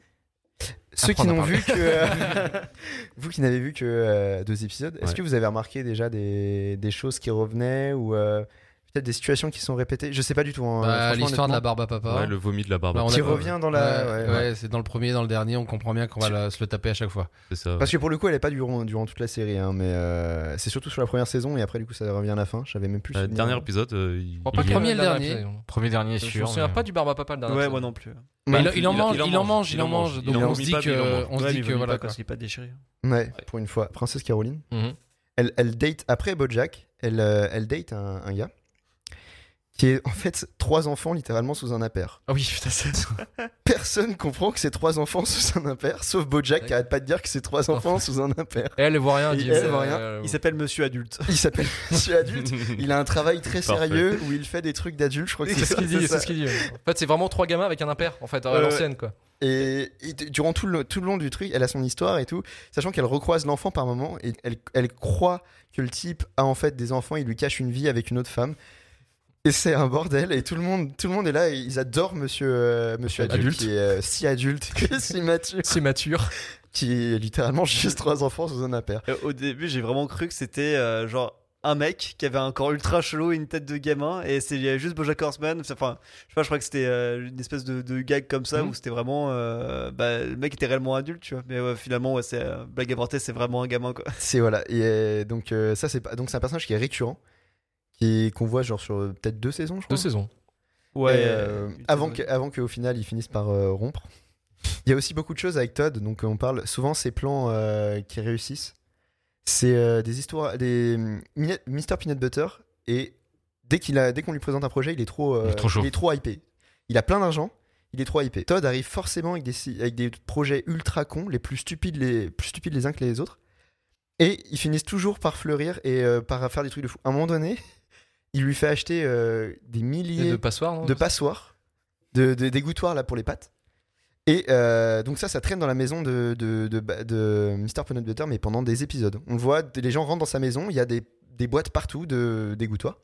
ceux qui n'ont vu que euh, vous qui n'avez vu que euh, deux épisodes, est-ce Ouais. que vous avez remarqué déjà des, des choses qui revenaient ou euh, peut-être des situations qui sont répétées Je sais pas du tout. hein, Bah, L'histoire de la barbe à papa. Ouais, le vomi de la barbe. Bah, on qui a- revient dans la. Ouais, ouais, ouais, c'est dans le premier, dans le dernier, on comprend bien qu'on va la- se le taper à chaque fois. C'est ça. Parce que pour le coup, elle est pas durant, durant toute la série, hein, mais euh, c'est surtout sur la première saison et après, du coup, ça revient à la fin. J'avais même plus. Le souvenir. dernier épisode, euh, il, pas il a- premier et le dernier. épisode, non. Premier dernier Je me sûr. souviens mais- pas du barbe à papa le dernier. Ouais, moi non plus. Mais il, il en mange, il en il en mange, il en mange. Donc on se dit que, on se dit que il voilà. parce qu'il pas déchiré. Ouais, pour une fois. Princesse Caroline. Mhm. Elle, elle date, après Bojack, elle, euh, elle date un, un gars qui est en fait trois enfants littéralement sous un impair. Ah oui, putain, c'est. Personne comprend que c'est trois enfants sous un impair, sauf Bojack qui arrête pas de dire que c'est trois enfants sous un impair. Et elle, elle voit rien. Et dit, elle euh, voit rien. euh, Il s'appelle Monsieur Adulte. Il s'appelle Monsieur Adulte. Il a un travail très sérieux où il fait des trucs d'adulte, je crois que C'est ce ça, qu'il dit, ça. c'est ce qu'il dit. En fait, c'est vraiment trois gamins avec un impair, en fait, à Ouais, l'ancienne, quoi. Et, durant tout le, tout le long du truc, elle a son histoire et tout, sachant qu'elle recroise l'enfant par moment et elle, elle croit que le type a en fait des enfants, il lui cache une vie avec une autre femme. Et c'est un bordel et tout le monde, tout le monde est là et ils adorent Monsieur, euh, monsieur adulte, Adulte. qui est euh, si adulte, que si mature, C'est mature. qui est littéralement juste trois enfants sous un. Euh, Au début, j'ai vraiment cru que c'était euh, genre un mec qui avait un corps ultra chelou et une tête de gamin et c'est il y avait juste Bojack Horseman enfin je sais pas je crois que c'était euh, une espèce de, de gag comme ça Mhm. où c'était vraiment euh, bah, le mec était réellement adulte tu vois mais ouais, finalement ouais, c'est euh, blague à porter c'est vraiment un gamin quoi C'est voilà et euh, donc euh, ça c'est donc c'est un personnage qui est récurrent, qui qu'on voit genre sur euh, peut-être deux saisons je crois. Deux saisons. ouais Et, euh, avant que, avant qu'au final ils finissent par euh, rompre. Il y a aussi beaucoup de choses avec Todd, donc on parle souvent ces plans euh, qui réussissent. C'est euh, des histoires, des Mr Peanut Butter et dès qu'il a, dès qu'on lui présente un projet, il est trop, euh, Il est trop chaud. il est trop hypé. Il a plein d'argent, il est trop hypé. Todd arrive forcément avec des, avec des projets ultra cons, les plus stupides les plus stupides les uns que les autres, et ils finissent toujours par fleurir et euh, par faire des trucs de fou. À un moment donné, il lui fait acheter euh, des milliers de passoire, non de passoires, de, de- dégouttoirs là pour les pattes. Et euh, donc ça, ça traîne dans la maison de, de, de, de Mr. Peanut Butter, mais pendant des épisodes. On le voit, les gens rentrent dans sa maison, il y a des, des boîtes partout de dégouttoirs.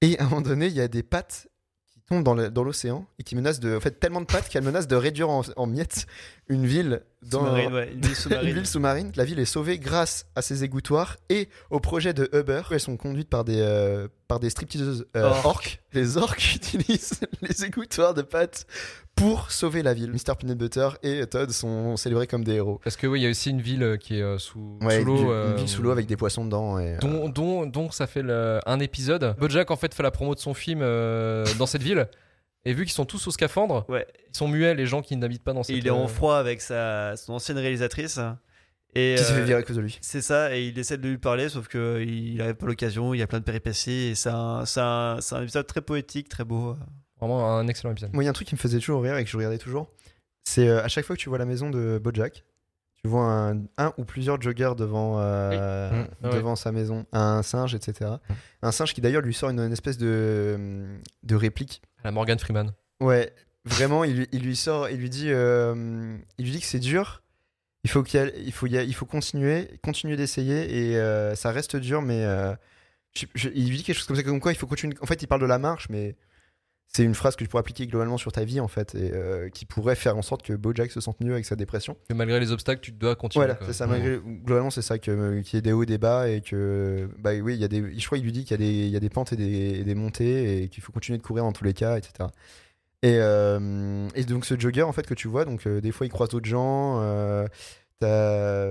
Et à un moment donné, il y a des pattes qui tombent dans l'océan et qui menacent de... En fait, tellement de pattes qu'elles menacent de réduire en, en miettes une ville dans... Sous-marine, ouais, une ville Une sous-marine ville sous-marine, la ville est sauvée grâce à ces égouttoirs et au projet de Uber. Elles sont conduites par des, euh, par des stripteaseuses euh, Orques. orques. Les orques utilisent les égouttoirs de pâtes pour sauver la ville. Mr. Peanut Butter et Todd sont célébrés comme des héros. Parce que oui, il y a aussi une ville euh, qui est euh, sous, Ouais, sous l'eau. euh, une ville sous l'eau avec des poissons dedans. Et, euh, dont, dont, dont ça fait le- un épisode. Bojack en fait fait la promo de son film euh, dans cette ville. Et vu qu'ils sont tous au scaphandre, Ouais. ils sont muets les gens qui n'habitent pas dans et cette il est en euh, froid avec sa son ancienne réalisatrice et qui s'est fait euh, virer à cause de lui. C'est ça, et il essaie de lui parler, sauf qu'il n'avait pas l'occasion, il y a plein de péripéties, et c'est un, épisode très poétique, très beau. Vraiment un excellent épisode. Moi, il y a un truc qui me faisait toujours rire et que je regardais toujours. C'est euh, à chaque fois que tu vois la maison de Bojack, tu vois un, un ou plusieurs joggers devant, euh, Oui. Mmh, ouais. devant sa maison, un singe, etc. Un singe qui d'ailleurs lui sort une, une espèce de, de réplique. La Morgan Freeman. Ouais, vraiment, il, lui- il lui sort, il lui dit, euh, il lui dit que c'est dur. Il faut qu'il il faut, il faut continuer, continuer d'essayer et euh, ça reste dur, mais euh, il lui dit quelque chose comme ça, comme quoi il faut continuer. En fait, il parle de la marche, mais c'est une phrase que tu pourrais appliquer globalement sur ta vie en fait et euh, qui pourrait faire en sorte que BoJack se sente mieux avec sa dépression. Que malgré les obstacles, tu dois continuer. Voilà, c'est ça. Malgré, globalement, c'est ça que qu'il y ait des hauts, des bas et que bah oui, il y a des. Je crois qu'il lui dit qu'il y a des, il y a des pentes et des, et des montées et qu'il faut continuer de courir dans tous les cas, etc. Et, euh, et donc ce jogger en fait que tu vois, donc euh, des fois il croise d'autres gens.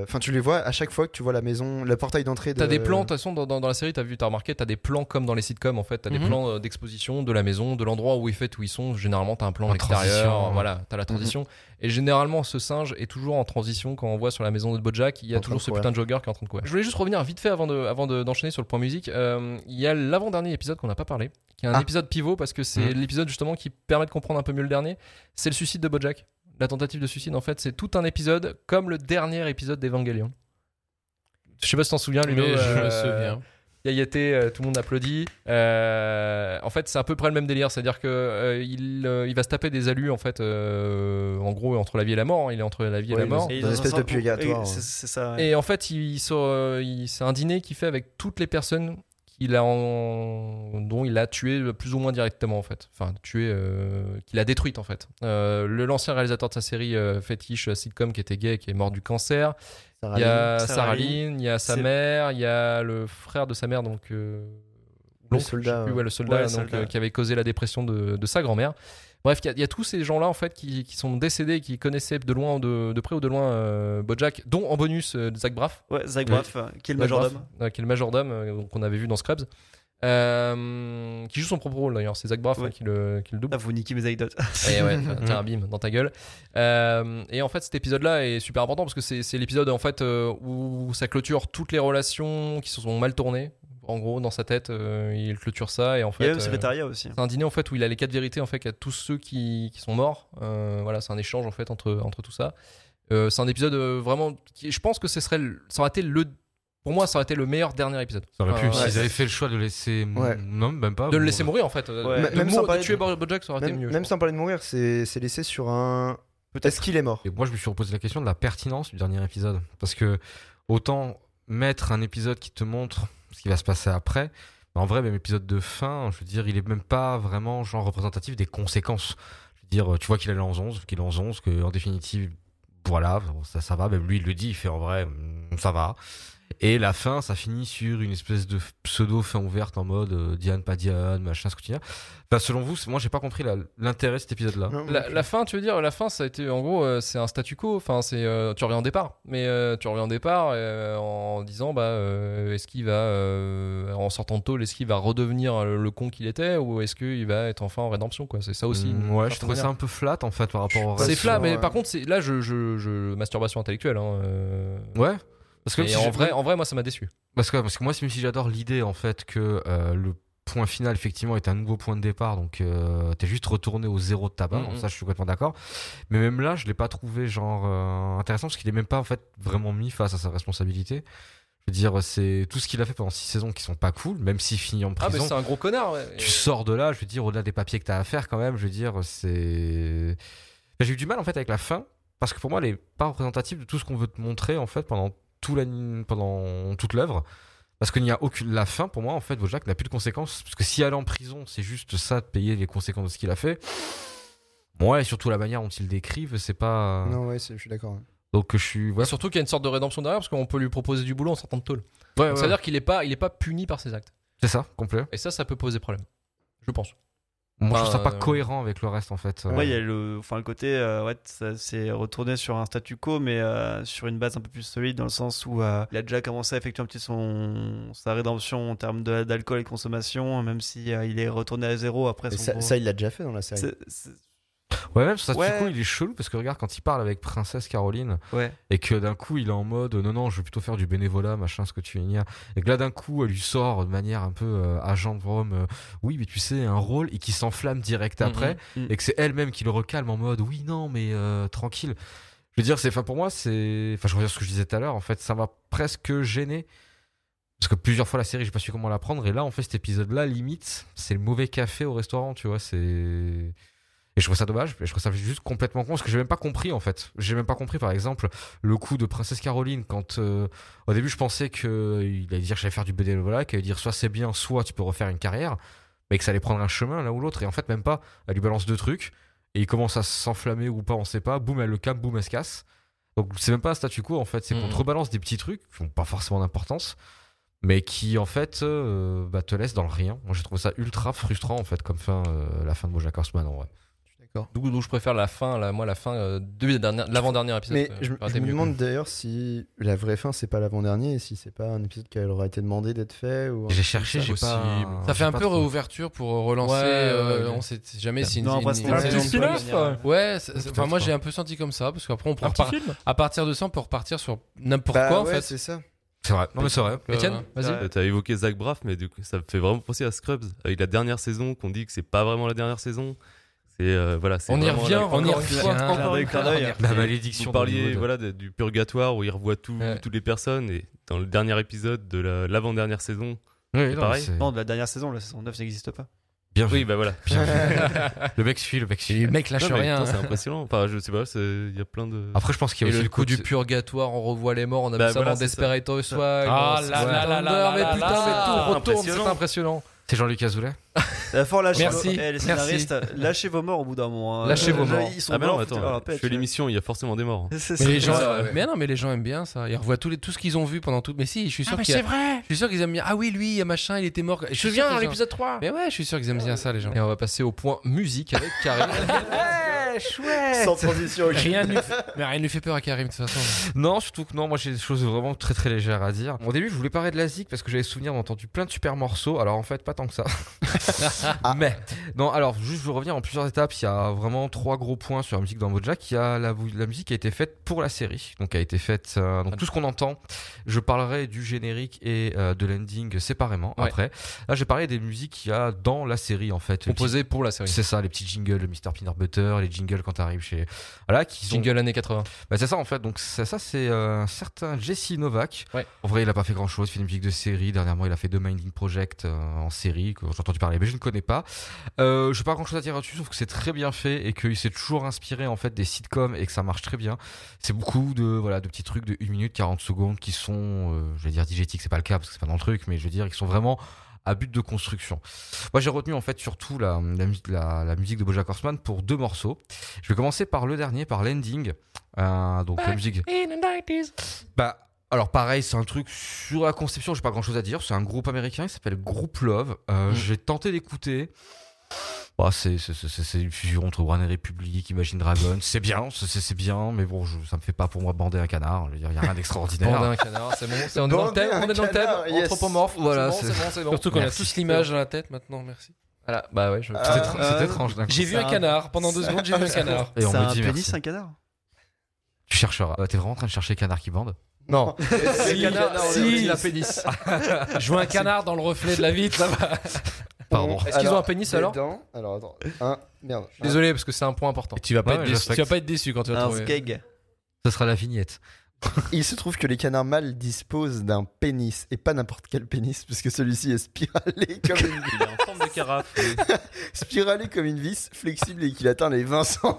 Enfin, tu les vois à chaque fois que tu vois la maison, le portail d'entrée. De... T'as des plans, de toute façon, dans, dans- dans la série, t'as vu, t'as remarqué, t'as des plans comme dans les sitcoms, en fait. T'as des Mhm. plans euh, d'exposition de la maison, de l'endroit où ils fait, où ils sont. Généralement, t'as un plan En extérieur. transition. Voilà, t'as la transition. Et généralement, ce singe est toujours en transition quand on voit sur la maison de Bojack. Il y a En toujours ce putain de jogger qui est en train de courir. Je voulais juste revenir vite fait avant de, avant de- d'enchaîner sur le point musique. Euh, il y a l'avant-dernier épisode qu'on n'a pas parlé, qui est un Ah. épisode pivot parce que c'est Mhm. l'épisode justement qui permet de comprendre un peu mieux le dernier. C'est le suicide de Bojack. La tentative de suicide, en fait, c'est tout un épisode comme le dernier épisode d'Evangelion. Je sais pas si t'en souviens, Luno. Mais je euh, me souviens. Yayete, euh, tout le monde applaudit. Euh, en fait, c'est à peu près le même délire, c'est-à-dire que euh, il, euh, il va se taper des alus en fait, euh, en gros entre la vie et la mort. hein. Il est entre la vie et la mort. une un espèce de purgatoire, et C'est ouais. c'est ça. ouais. Et en fait, il, sort, euh, il- c'est un dîner qu'il fait avec toutes les personnes qu'il a en- dont il a tué plus ou moins directement en fait. Enfin, tué, euh, qu'il a détruite en fait. Euh, le l'ancien réalisateur de sa série euh, fétiche euh, sitcom qui était gay, qui est mort du cancer. Sarah Il y a. Sarah Sarah Lynn, il y a sa mère, il y a le frère de sa mère, donc Le soldat, plus, ouais. le soldat, Ouais, donc, soldat. qui avait causé la dépression de, de sa grand-mère. Bref, il y, a- il y a tous ces gens-là en fait qui, qui sont décédés, qui connaissaient de loin, de, de près ou de loin euh, Bojack, dont en bonus euh, Zach Braff, Ouais, Zach. Braff, euh, qui est le majordome. Qui est le majordome qu'on avait vu dans Scrubs, euh, qui joue son propre rôle d'ailleurs. C'est Zach Braff Ouais. hein, qui, le, qui le double. Ah, vous niquez mes anecdotes. Et ouais, tiens, tiens, bim, dans ta gueule. Euh, et en fait, cet épisode-là est super important parce que c'est c'est l'épisode en fait euh, où ça clôture toutes les relations qui se sont mal tournées. En gros, dans sa tête, euh, il clôture ça et en Il y fait. a même euh, secrétariat aussi. c'est un dîner en fait où il a les quatre vérités en fait à tous ceux qui, qui sont morts. Euh, voilà, c'est un échange en fait entre, entre tout ça. Euh, c'est un épisode vraiment. Qui, je pense que ce serait, le- ça aurait été le, pour moi, ça aurait été le meilleur dernier épisode. Ça aurait pu. Enfin, S'ils ouais. avaient fait le choix de laisser. Ouais. Non, même pas. de le laisser mourir en fait. Ouais. De, Même mou- sans de parler tuer de- Bo- Bojack, ça aurait été mieux. même sans parler de mourir, c'est c'est laissé sur un. Est-ce qu'il est mort? Et moi, je me suis reposé la question de la pertinence du dernier épisode. Parce que autant mettre un épisode qui te montre ce qui va se passer après, en vrai, même épisode de fin, je veux dire, il est même pas vraiment genre représentatif des conséquences. Je veux dire, tu vois qu'il est en 11, qu'il est en 11, que en définitive, voilà, ça, ça va. Même lui, il le dit, il fait en vrai, mm, ça va. Et la fin, ça finit sur une espèce de pseudo fin ouverte en mode euh, Diane, pas Diane, machin, ce que tu dis. Enfin, selon vous, moi, j'ai pas compris l'intérêt de cet épisode-là. La, la fin, tu veux dire, la fin, ça a été en gros, euh, c'est un statu quo. Enfin, c'est euh, tu reviens au départ, mais euh, tu reviens au départ euh, en disant, bah, euh, est-ce qu'il va, euh, en sortant de tôle, est-ce qu'il va redevenir le, le con qu'il était, ou est-ce qu'il va être enfin en rédemption, quoi C'est ça aussi. Mm, ouais, je trouvais ça un peu flat en fait par rapport au C'est flat, mais par contre, là, je, je, je- masturbation intellectuelle. Hein, euh, Ouais. Parce que, si en vrai, en vrai, moi, ça m'a déçu. parce que, parce que moi, même si j'adore l'idée en fait que euh, le point final effectivement est un nouveau point de départ, donc euh, t'es juste retourné au zéro de ta barre, Mhm. ça je suis complètement d'accord. Mais même là, je l'ai pas trouvé genre euh, intéressant parce qu'il est même pas en fait vraiment mis face à sa responsabilité. Je veux dire, c'est tout ce qu'il a fait pendant six saisons qui sont pas cool, même s'il finit en Ah, mais prison. c'est un gros connard. ouais. tu sors de là, je veux dire, au-delà des papiers que t'as à faire quand même, je veux dire, c'est. Enfin, J'ai eu du mal en fait avec la fin parce que pour moi, elle est pas représentative de tout ce qu'on veut te montrer en fait pendant tout la... pendant toute l'œuvre. Parce qu'il n'y a aucune. La fin, pour moi, en fait, Bojack n'a plus de conséquences. Parce que si aller en prison, c'est juste ça, de payer les conséquences de ce qu'il a fait. Ouais, et surtout la manière dont ils le décrivent, c'est pas. Non, ouais, c'est- je suis d'accord. Donc je suis. Et surtout qu'il y a une sorte de rédemption derrière, parce qu'on peut lui proposer du boulot en sortant de tôle. ouais, C'est-à-dire qu'il est pas, il est pas puni par ses actes. c'est ça, complet. Et ça, ça peut poser problème. Je pense. Moi, je trouve ça pas euh, cohérent avec le reste en fait. Ouais, il y a le, enfin, le côté, euh, ouais, ça s'est retourné sur un statu quo, mais euh, sur une base un peu plus solide, dans le sens où euh, il a déjà commencé à effectuer un petit son, sa rédemption en termes d'alcool et de consommation, même si euh, il est retourné à zéro après son ça, gros- ça, il l'a déjà fait dans la série. C'est- c'est- Ouais, même sur Ouais. coup, il est chelou parce que regarde, quand il parle avec Princesse Caroline, Ouais. et que d'un coup il est en mode non non je veux plutôt faire du bénévolat machin ce que tu veux dire et que là d'un coup elle lui sort de manière un peu euh, agent de Rome euh, oui mais tu sais un rôle et qui s'enflamme direct après Mhm. et que c'est elle-même qui le recalme en mode oui non mais euh, tranquille je veux dire c'est enfin pour moi c'est enfin je reviens à ce que je disais tout à l'heure en fait ça m'a presque gêné parce que plusieurs fois la série j'ai pas su comment la prendre et là en fait cet épisode là limite c'est le mauvais café au restaurant tu vois c'est et je trouve ça dommage, et je trouve ça juste complètement con, parce que j'ai même pas compris en fait. J'ai même pas compris par exemple le coup de Princesse Caroline quand euh, au début je pensais qu'il allait dire que j'allais faire du bénévolat, qu'il allait dire soit c'est bien, soit tu peux refaire une carrière, mais que ça allait prendre un chemin l'un ou l'autre, et en fait même pas, elle lui balance deux trucs, et il commence à s'enflammer ou pas, on sait pas, boum elle le cap, boum elle se casse. Donc c'est même pas un statu quo en fait, c'est qu'on te rebalance des petits trucs qui ont pas forcément d'importance, mais qui en fait euh, bah, te laissent dans le rien. Moi j'ai trouvé ça ultra frustrant en fait comme fin, euh, la fin de Bojack Horseman en vrai. D'accord. D'où d'où je préfère la fin, la, moi la fin euh, de l'avant-dernier épisode. Mais euh, je, aurait me demande d'ailleurs si la vraie fin c'est pas l'avant-dernier et si c'est pas un épisode qui aura été demandé d'être fait ou. J'ai cherché, j'ai pas. Ça fait un peu trop. réouverture pour relancer. Ouais, euh, ouais. On sait jamais si une. Non, une un saison petit spin-off, ouais. C'est- c'est- enfin moi j'ai un peu senti comme ça parce qu'après on peut à partir de ça on peut repartir sur n'importe Bah quoi en ouais, fait. c'est ça. C'est vrai. Non, mais c'est vrai. Euh, Etienne, vas-y. Euh, T'as évoqué Zach Braff, mais du coup, ça me fait vraiment penser à Scrubs, avec la dernière saison, qu'on dit que c'est pas vraiment la dernière saison. C'est euh, voilà, On y revient, la- on y encore revient. La malédiction. Vous parliez voilà de- du purgatoire où il revoit tout- Ouais. toutes les personnes et dans le dernier épisode de la- l'avant-dernière saison. Oui, non, pareil. Non, de la dernière saison, la saison 9 n'existe pas. Bien vu. Oui, bah voilà. Bien vu. le mec suit, le mec suit. les mecs lâchent Non, mais rien. C'est impressionnant. Enfin, je sais pas, il y a plein de. Après, je pense qu'il y Et a aussi le coup du purgatoire, on revoit les morts, on a Bah vu ça dans. Desperate Housewives. Ah là là là là mais là putain, là mais là. tout retourne, c'est Impressionnant. C'est Jean-Luc Azoulay La fois, lâchez Merci, vos... eh, les merci. scénaristes, lâchez vos morts au bout d'un moment. hein. Lâchez vos morts. Ils sont Ah bah morts, non, foutez- attends, alors, je fais l'émission, il y a forcément des morts. C'est Mais les gens, mais non, mais les gens aiment bien ça. Ils revoient tous les, tout ce qu'ils ont vu pendant tout. Mais si, je suis sûr qu'il y a- vrai je suis sûr qu'ils aiment bien. Ah oui, lui, il y a machin, il était mort. Je Je suis me sûr souviens qu'ils dans aiment- l'épisode 3. Mais ouais, je suis sûr qu'ils aiment bien ça, les gens. Et on va passer au point musique avec Karim. Sans transition. ok. Rien ne lui fait... Mais rien ne lui fait peur à Karim de toute façon. Non, surtout que non, moi j'ai des choses vraiment très très légères à dire. Au début, je voulais parler de la zik parce que j'avais souvenir d'avoir entendu plein de super morceaux. Alors en fait, pas tant que ça. Mais non, alors juste je veux revenir en plusieurs étapes. Il y a vraiment trois gros points sur la musique dans Bojack. Il y a la, la musique qui a été faite pour la série, donc qui a été faite. euh, donc tout ce qu'on entend. Je parlerai du générique et euh, de l'ending séparément Ouais. après. Là, j'ai parlé des musiques qu'il y a dans la série en fait. Les Composé pour la série. C'est ça, les petits jingles, le Mr Peanut Butter, les jingles quand t'arrives chez. Voilà, qui sont Jingle années 80. bah, c'est ça en fait, donc ça, ça c'est euh, un certain Jesse Novak. Ouais. En vrai, il a pas fait grand chose, il fait une musique de série. Dernièrement, il a fait The Minding Project euh, en série, que j'ai entendu parler, mais je ne connais pas. Euh, je n'ai pas grand chose à dire là-dessus, sauf que c'est très bien fait et qu'il s'est toujours inspiré en fait des sitcoms et que ça marche très bien. C'est beaucoup de voilà de petits trucs de 1 minute 40 secondes qui sont, euh, je vais dire digétiques, c'est pas le cas parce que c'est pas dans le truc, mais je veux dire, qui sont vraiment à but de construction. Moi, j'ai retenu en fait surtout la, la, mu- la, la musique de BoJack Horseman pour deux morceaux. Je vais commencer par le dernier, par l'ending. Euh, donc la musique. Bah, alors pareil, c'est un truc sur la conception, j'ai pas grand chose à dire. C'est un groupe américain qui s'appelle Group Love. Euh, Mm. J'ai tenté d'écouter. Bah, c'est une fusion entre One Republic, Imagine Dragon. C'est bien, c'est- bien, mais bon, je, ça me fait pas pour moi bander un canard. Il y a rien d'extraordinaire. Bander un canard, c'est bon. c'est- On est dans le thème, on est dans le thème. canard, yes. Anthropomorphe, Voilà, c'est bon, c'est- bon. Surtout qu'on a tous l'image dans la tête maintenant, merci. Voilà, bah ouais, je. C'est étrange, c'est euh, étrange. J'ai vu un canard. Pendant deux secondes, j'ai vu un canard. Et on un pénis, un canard Tu chercheras. Euh, T'es vraiment en train de chercher canard qui bande Non. Si, canard, si. la pénis. Je vois un canard dans le reflet de la vitre, ça va. Pardon. Est-ce qu'ils ont un pénis alors dedans, Alors attends. Un. Merde. Désolé parce que c'est un point important. Tu vas pas, Ouais, être déçu, tu vas pas être déçu quand tu vas Un trouver. skeg. Ce sera la vignette. Il se trouve que les canards mâles disposent d'un pénis et pas n'importe quel pénis parce que celui-ci est spiralé comme une Il est en forme de carafe. spiralé comme une vis, flexible et qu'il atteint les 20 cm.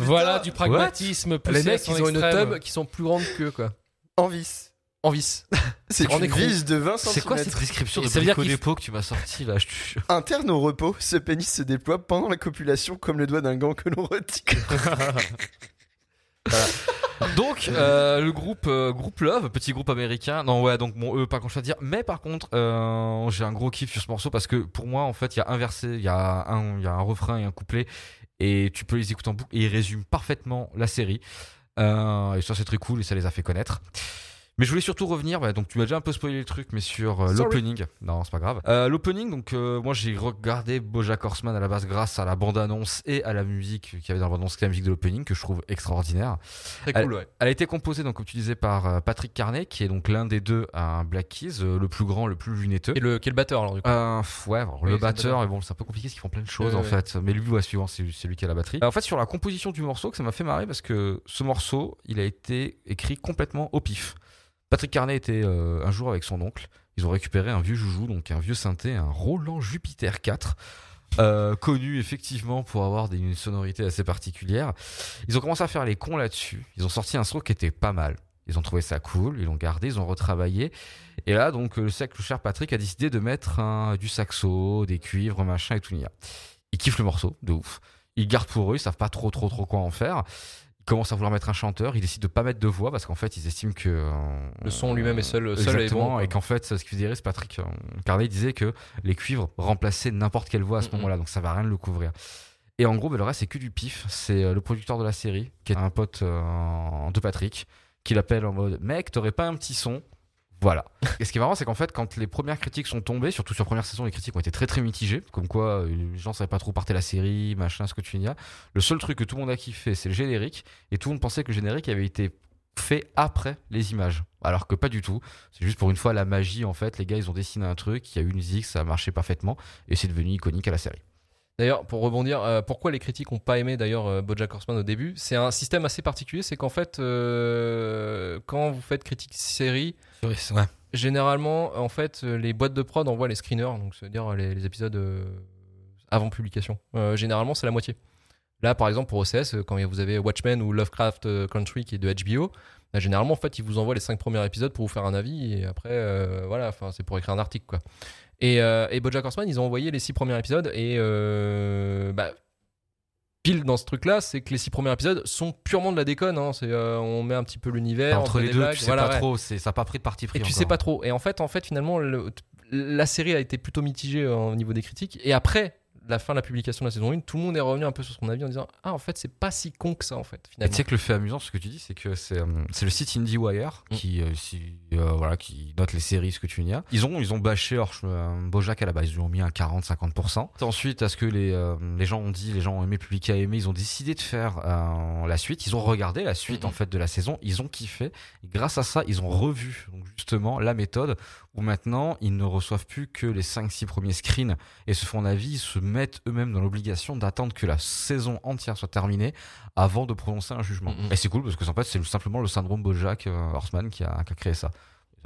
Voilà du pragmatisme poussé Les à mecs, son ils ont une extrême. tub qui sont plus grandes qu'eux, quoi. en vis. En vis. C'est En une écran. vis de 20 cm. C'est quoi cette description de Ça veut dire Brico qu'il Dépôt que tu m'as sorti là je te. Interne au repos, ce pénis se déploie pendant la copulation comme le doigt d'un gant que l'on retire. Donc euh, le groupe euh, groupe Love, petit groupe américain. Non ouais donc bon eux pas grand chose à dire. Mais par contre euh, j'ai un gros kiff sur ce morceau parce que pour moi en fait il y a un verset, il y a un il y a un refrain et un couplet et tu peux les écouter en boucle et ils résument parfaitement la série. Euh, et ça c'est très cool et ça les a fait connaître. Mais je voulais surtout revenir, bah, donc tu m'as déjà un peu spoilé le truc, mais sur euh, l'opening. Non, c'est pas grave. Euh, l'opening, donc euh, moi j'ai regardé BoJack Horseman à la base grâce à la bande-annonce et à la musique qu'il y avait dans la bande-annonce, qui est la musique de l'opening que je trouve extraordinaire. Très Elle- cool, ouais. Elle a été composée, donc, comme tu disais, par euh, Patrick Carney, qui est donc l'un des deux à Black Keys, euh, le plus grand, le plus lunetteux. Et le, quel batteur alors du coup ouais, alors, Oui, le batteur, et bon, c'est un peu compliqué parce qu'ils font plein de choses en fait. Mais lui, ouais, suivant, c'est lui qui a la batterie. En fait, sur la composition du morceau, que ça m'a fait marrer parce que ce morceau, il a été écrit complètement au pif. Patrick Carney était euh, un jour avec son oncle. Ils ont récupéré un vieux joujou, donc un vieux synthé, un Roland Jupiter 4. euh, connu effectivement pour avoir une sonorité assez particulière. Ils ont commencé à faire les cons là-dessus. Ils ont sorti un son qui était pas mal. Ils ont trouvé ça cool, ils l'ont gardé, ils ont retravaillé. Et là, donc, le sec, le cher Patrick a décidé de mettre un, du saxo, des cuivres, machin et tout. nia. Ils kiffent le morceau, de ouf. Ils gardent pour eux, ils savent pas trop, trop, trop quoi en faire. Ils commencent à vouloir mettre un chanteur, ils décident de pas mettre de voix parce qu'en fait, ils estiment que. euh, Le son lui-même est seul- seul est bon, et qu'en fait, ce qui faisait rire, c'est Patrick euh, Carney disait que les cuivres remplaçaient n'importe quelle voix à ce moment-là, donc ça va rien de le couvrir. Et en gros, bah, le reste, c'est que du pif. C'est euh, le producteur de la série, qui est un pote euh, de Patrick, qui l'appelle en mode Mec, t'aurais pas un petit son? Voilà. Et ce qui est marrant, c'est qu'en fait, quand les premières critiques sont tombées, surtout sur la première saison, les critiques ont été très très mitigées. Comme quoi, euh, les gens savaient pas trop où partait la série, machin, ce que tu dis. Le seul truc que tout le monde a kiffé, c'est le générique. Et tout le monde pensait que le générique avait été fait après les images. Alors que pas du tout. C'est juste pour une fois la magie, en fait. Les gars, ils ont dessiné un truc, il y a eu une musique, ça a marché parfaitement. Et c'est devenu iconique à la série. D'ailleurs, pour rebondir, euh, pourquoi les critiques n'ont pas aimé d'ailleurs euh, BoJack Horseman au début? C'est un système assez particulier, c'est qu'en fait, euh, quand vous faites critique série, Ouais. généralement, en fait, euh, les boîtes de prod envoient les screeners, donc c'est-à-dire les, les épisodes euh, avant publication. Euh, généralement, c'est la moitié. Là, par exemple, pour OCS, euh, quand vous avez Watchmen ou Lovecraft euh, Country qui est de HBO, bah, généralement, en fait, ils vous envoient les cinq premiers épisodes pour vous faire un avis et après, euh, voilà, c'est pour écrire un article, quoi. Et, euh, et BoJack Horseman, ils ont envoyé les six premiers épisodes et euh, bah, pile dans ce truc-là, c'est que les six premiers épisodes sont purement de la déconne. hein. C'est, euh, on met un petit peu l'univers Entre les deux, blagues, tu sais voilà, pas ouais. trop, c'est- ça n'a pas pris de parti pris. Et tu sais pas trop. Et en fait, en fait, finalement, le- la série a été plutôt mitigée euh, au niveau des critiques. Et après la fin de la publication de la saison 1, tout le monde est revenu un peu sur son avis en disant Ah, en fait, c'est pas si con que ça, en fait, Et tu sais que le fait amusant, ce que tu dis, c'est que c'est euh, le site IndieWire Mm. qui, euh, si, euh, voilà, qui note les séries, ce que tu dis. Ils ont, ils ont bâché euh, Bojack à la base, ils lui ont mis un 40-50%. Ensuite, à ce que les, euh, les gens ont dit, les gens ont aimé, le public a aimé, ils ont décidé de faire la suite. Ils ont regardé la suite en fait de la saison, ils ont kiffé. Et grâce à ça, ils ont revu donc, justement la méthode où maintenant ils ne reçoivent plus que les 5-6 premiers screens et se font un avis, ils se mettent eux-mêmes dans l'obligation d'attendre que la saison entière soit terminée avant de prononcer un jugement. Et c'est cool parce que en fait c'est simplement le syndrome Bojack euh, Horseman qui a, qui a créé ça.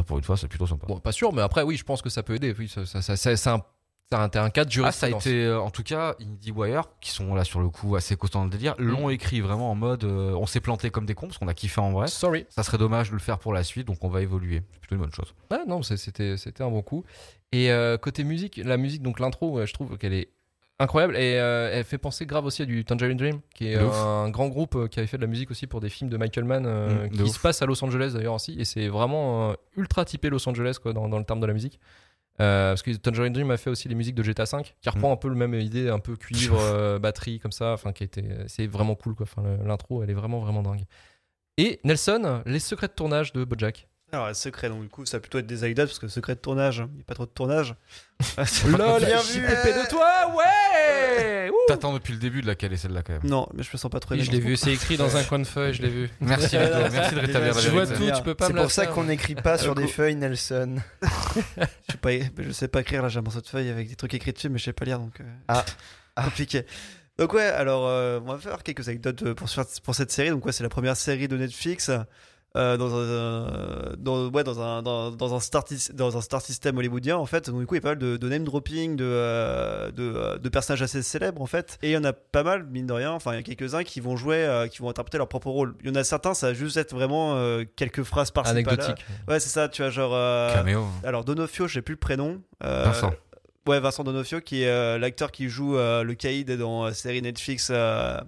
Pour une fois, c'est plutôt sympa. Bon, pas sûr, mais après, oui, je pense que ça peut aider. Oui, ça, ça, ça- c'est un, cas de Ah, ça a jurisprudence. été, euh, en tout cas, IndieWire, qui sont là sur le coup assez costauds dans le délire, l'ont écrit vraiment en mode euh, on s'est planté comme des cons parce qu'on a kiffé en vrai. Sorry. Ça serait dommage de le faire pour la suite, donc on va évoluer. C'est plutôt une bonne chose. Ah non, c'était c'était un bon coup. Et euh, côté musique, la musique, donc l'intro, ouais, je trouve qu'elle est incroyable et euh, elle fait penser grave aussi à du Tangerine Dream, qui est un grand groupe euh, qui avait fait de la musique aussi pour des films de Michael Mann euh, Mm, de qui ouf. se passe à Los Angeles d'ailleurs aussi. Et c'est vraiment ultra typé Los Angeles quoi, dans, dans le terme de la musique. Parce que Tangerine Dream a fait aussi les musiques de GTA V, qui reprend un peu le même idée, un peu cuivre, batterie comme ça, enfin qui était, c'est vraiment cool quoi. Enfin l'intro, elle est vraiment vraiment dingue. Et Nelson, les secrets de tournage de BoJack. Alors, le secret, donc du coup, ça va plutôt être des anecdotes parce que secret de tournage, il n'y a pas trop de tournage. LOL, Bien vu. de toi, ouais. T'attends depuis le début de la caler celle-là quand même. Non, mais je me sens pas trop Oui, je l'ai vu, c'est écrit dans un coin de feuille, je l'ai vu. Merci, merci de rétablir la Je vois tout, tu peux pas C'est pour ça qu'on n'écrit pas sur des feuilles, Nelson. Je sais pas, je sais pas écrire là, j'ai un morceau de feuille avec des trucs écrits dessus, mais je sais pas lire donc. euh, Ah. compliqué. Donc ouais, alors euh, on va faire quelques anecdotes euh, pour cette série. Donc ouais, c'est la première série de Netflix euh, dans un dans, ouais, dans un dans, dans un star dans un star system hollywoodien en fait. Donc du coup, il y a pas mal de, de name dropping de, euh, de euh, de personnages assez célèbres en fait. Et il y en a pas mal mine de rien. Enfin, il y a quelques uns qui vont jouer, euh, qui vont interpréter leur propre rôle. Il y en a certains, ça va juste être vraiment euh, quelques phrases par Anecdotique. Ouais, c'est ça. Tu vois genre. euh, Caméo. alors Donofrio, je sais plus le prénom. Euh, Vincent. Ouais, Vincent Donofrio, qui est euh, l'acteur qui joue euh, le caïd dans la série Netflix euh,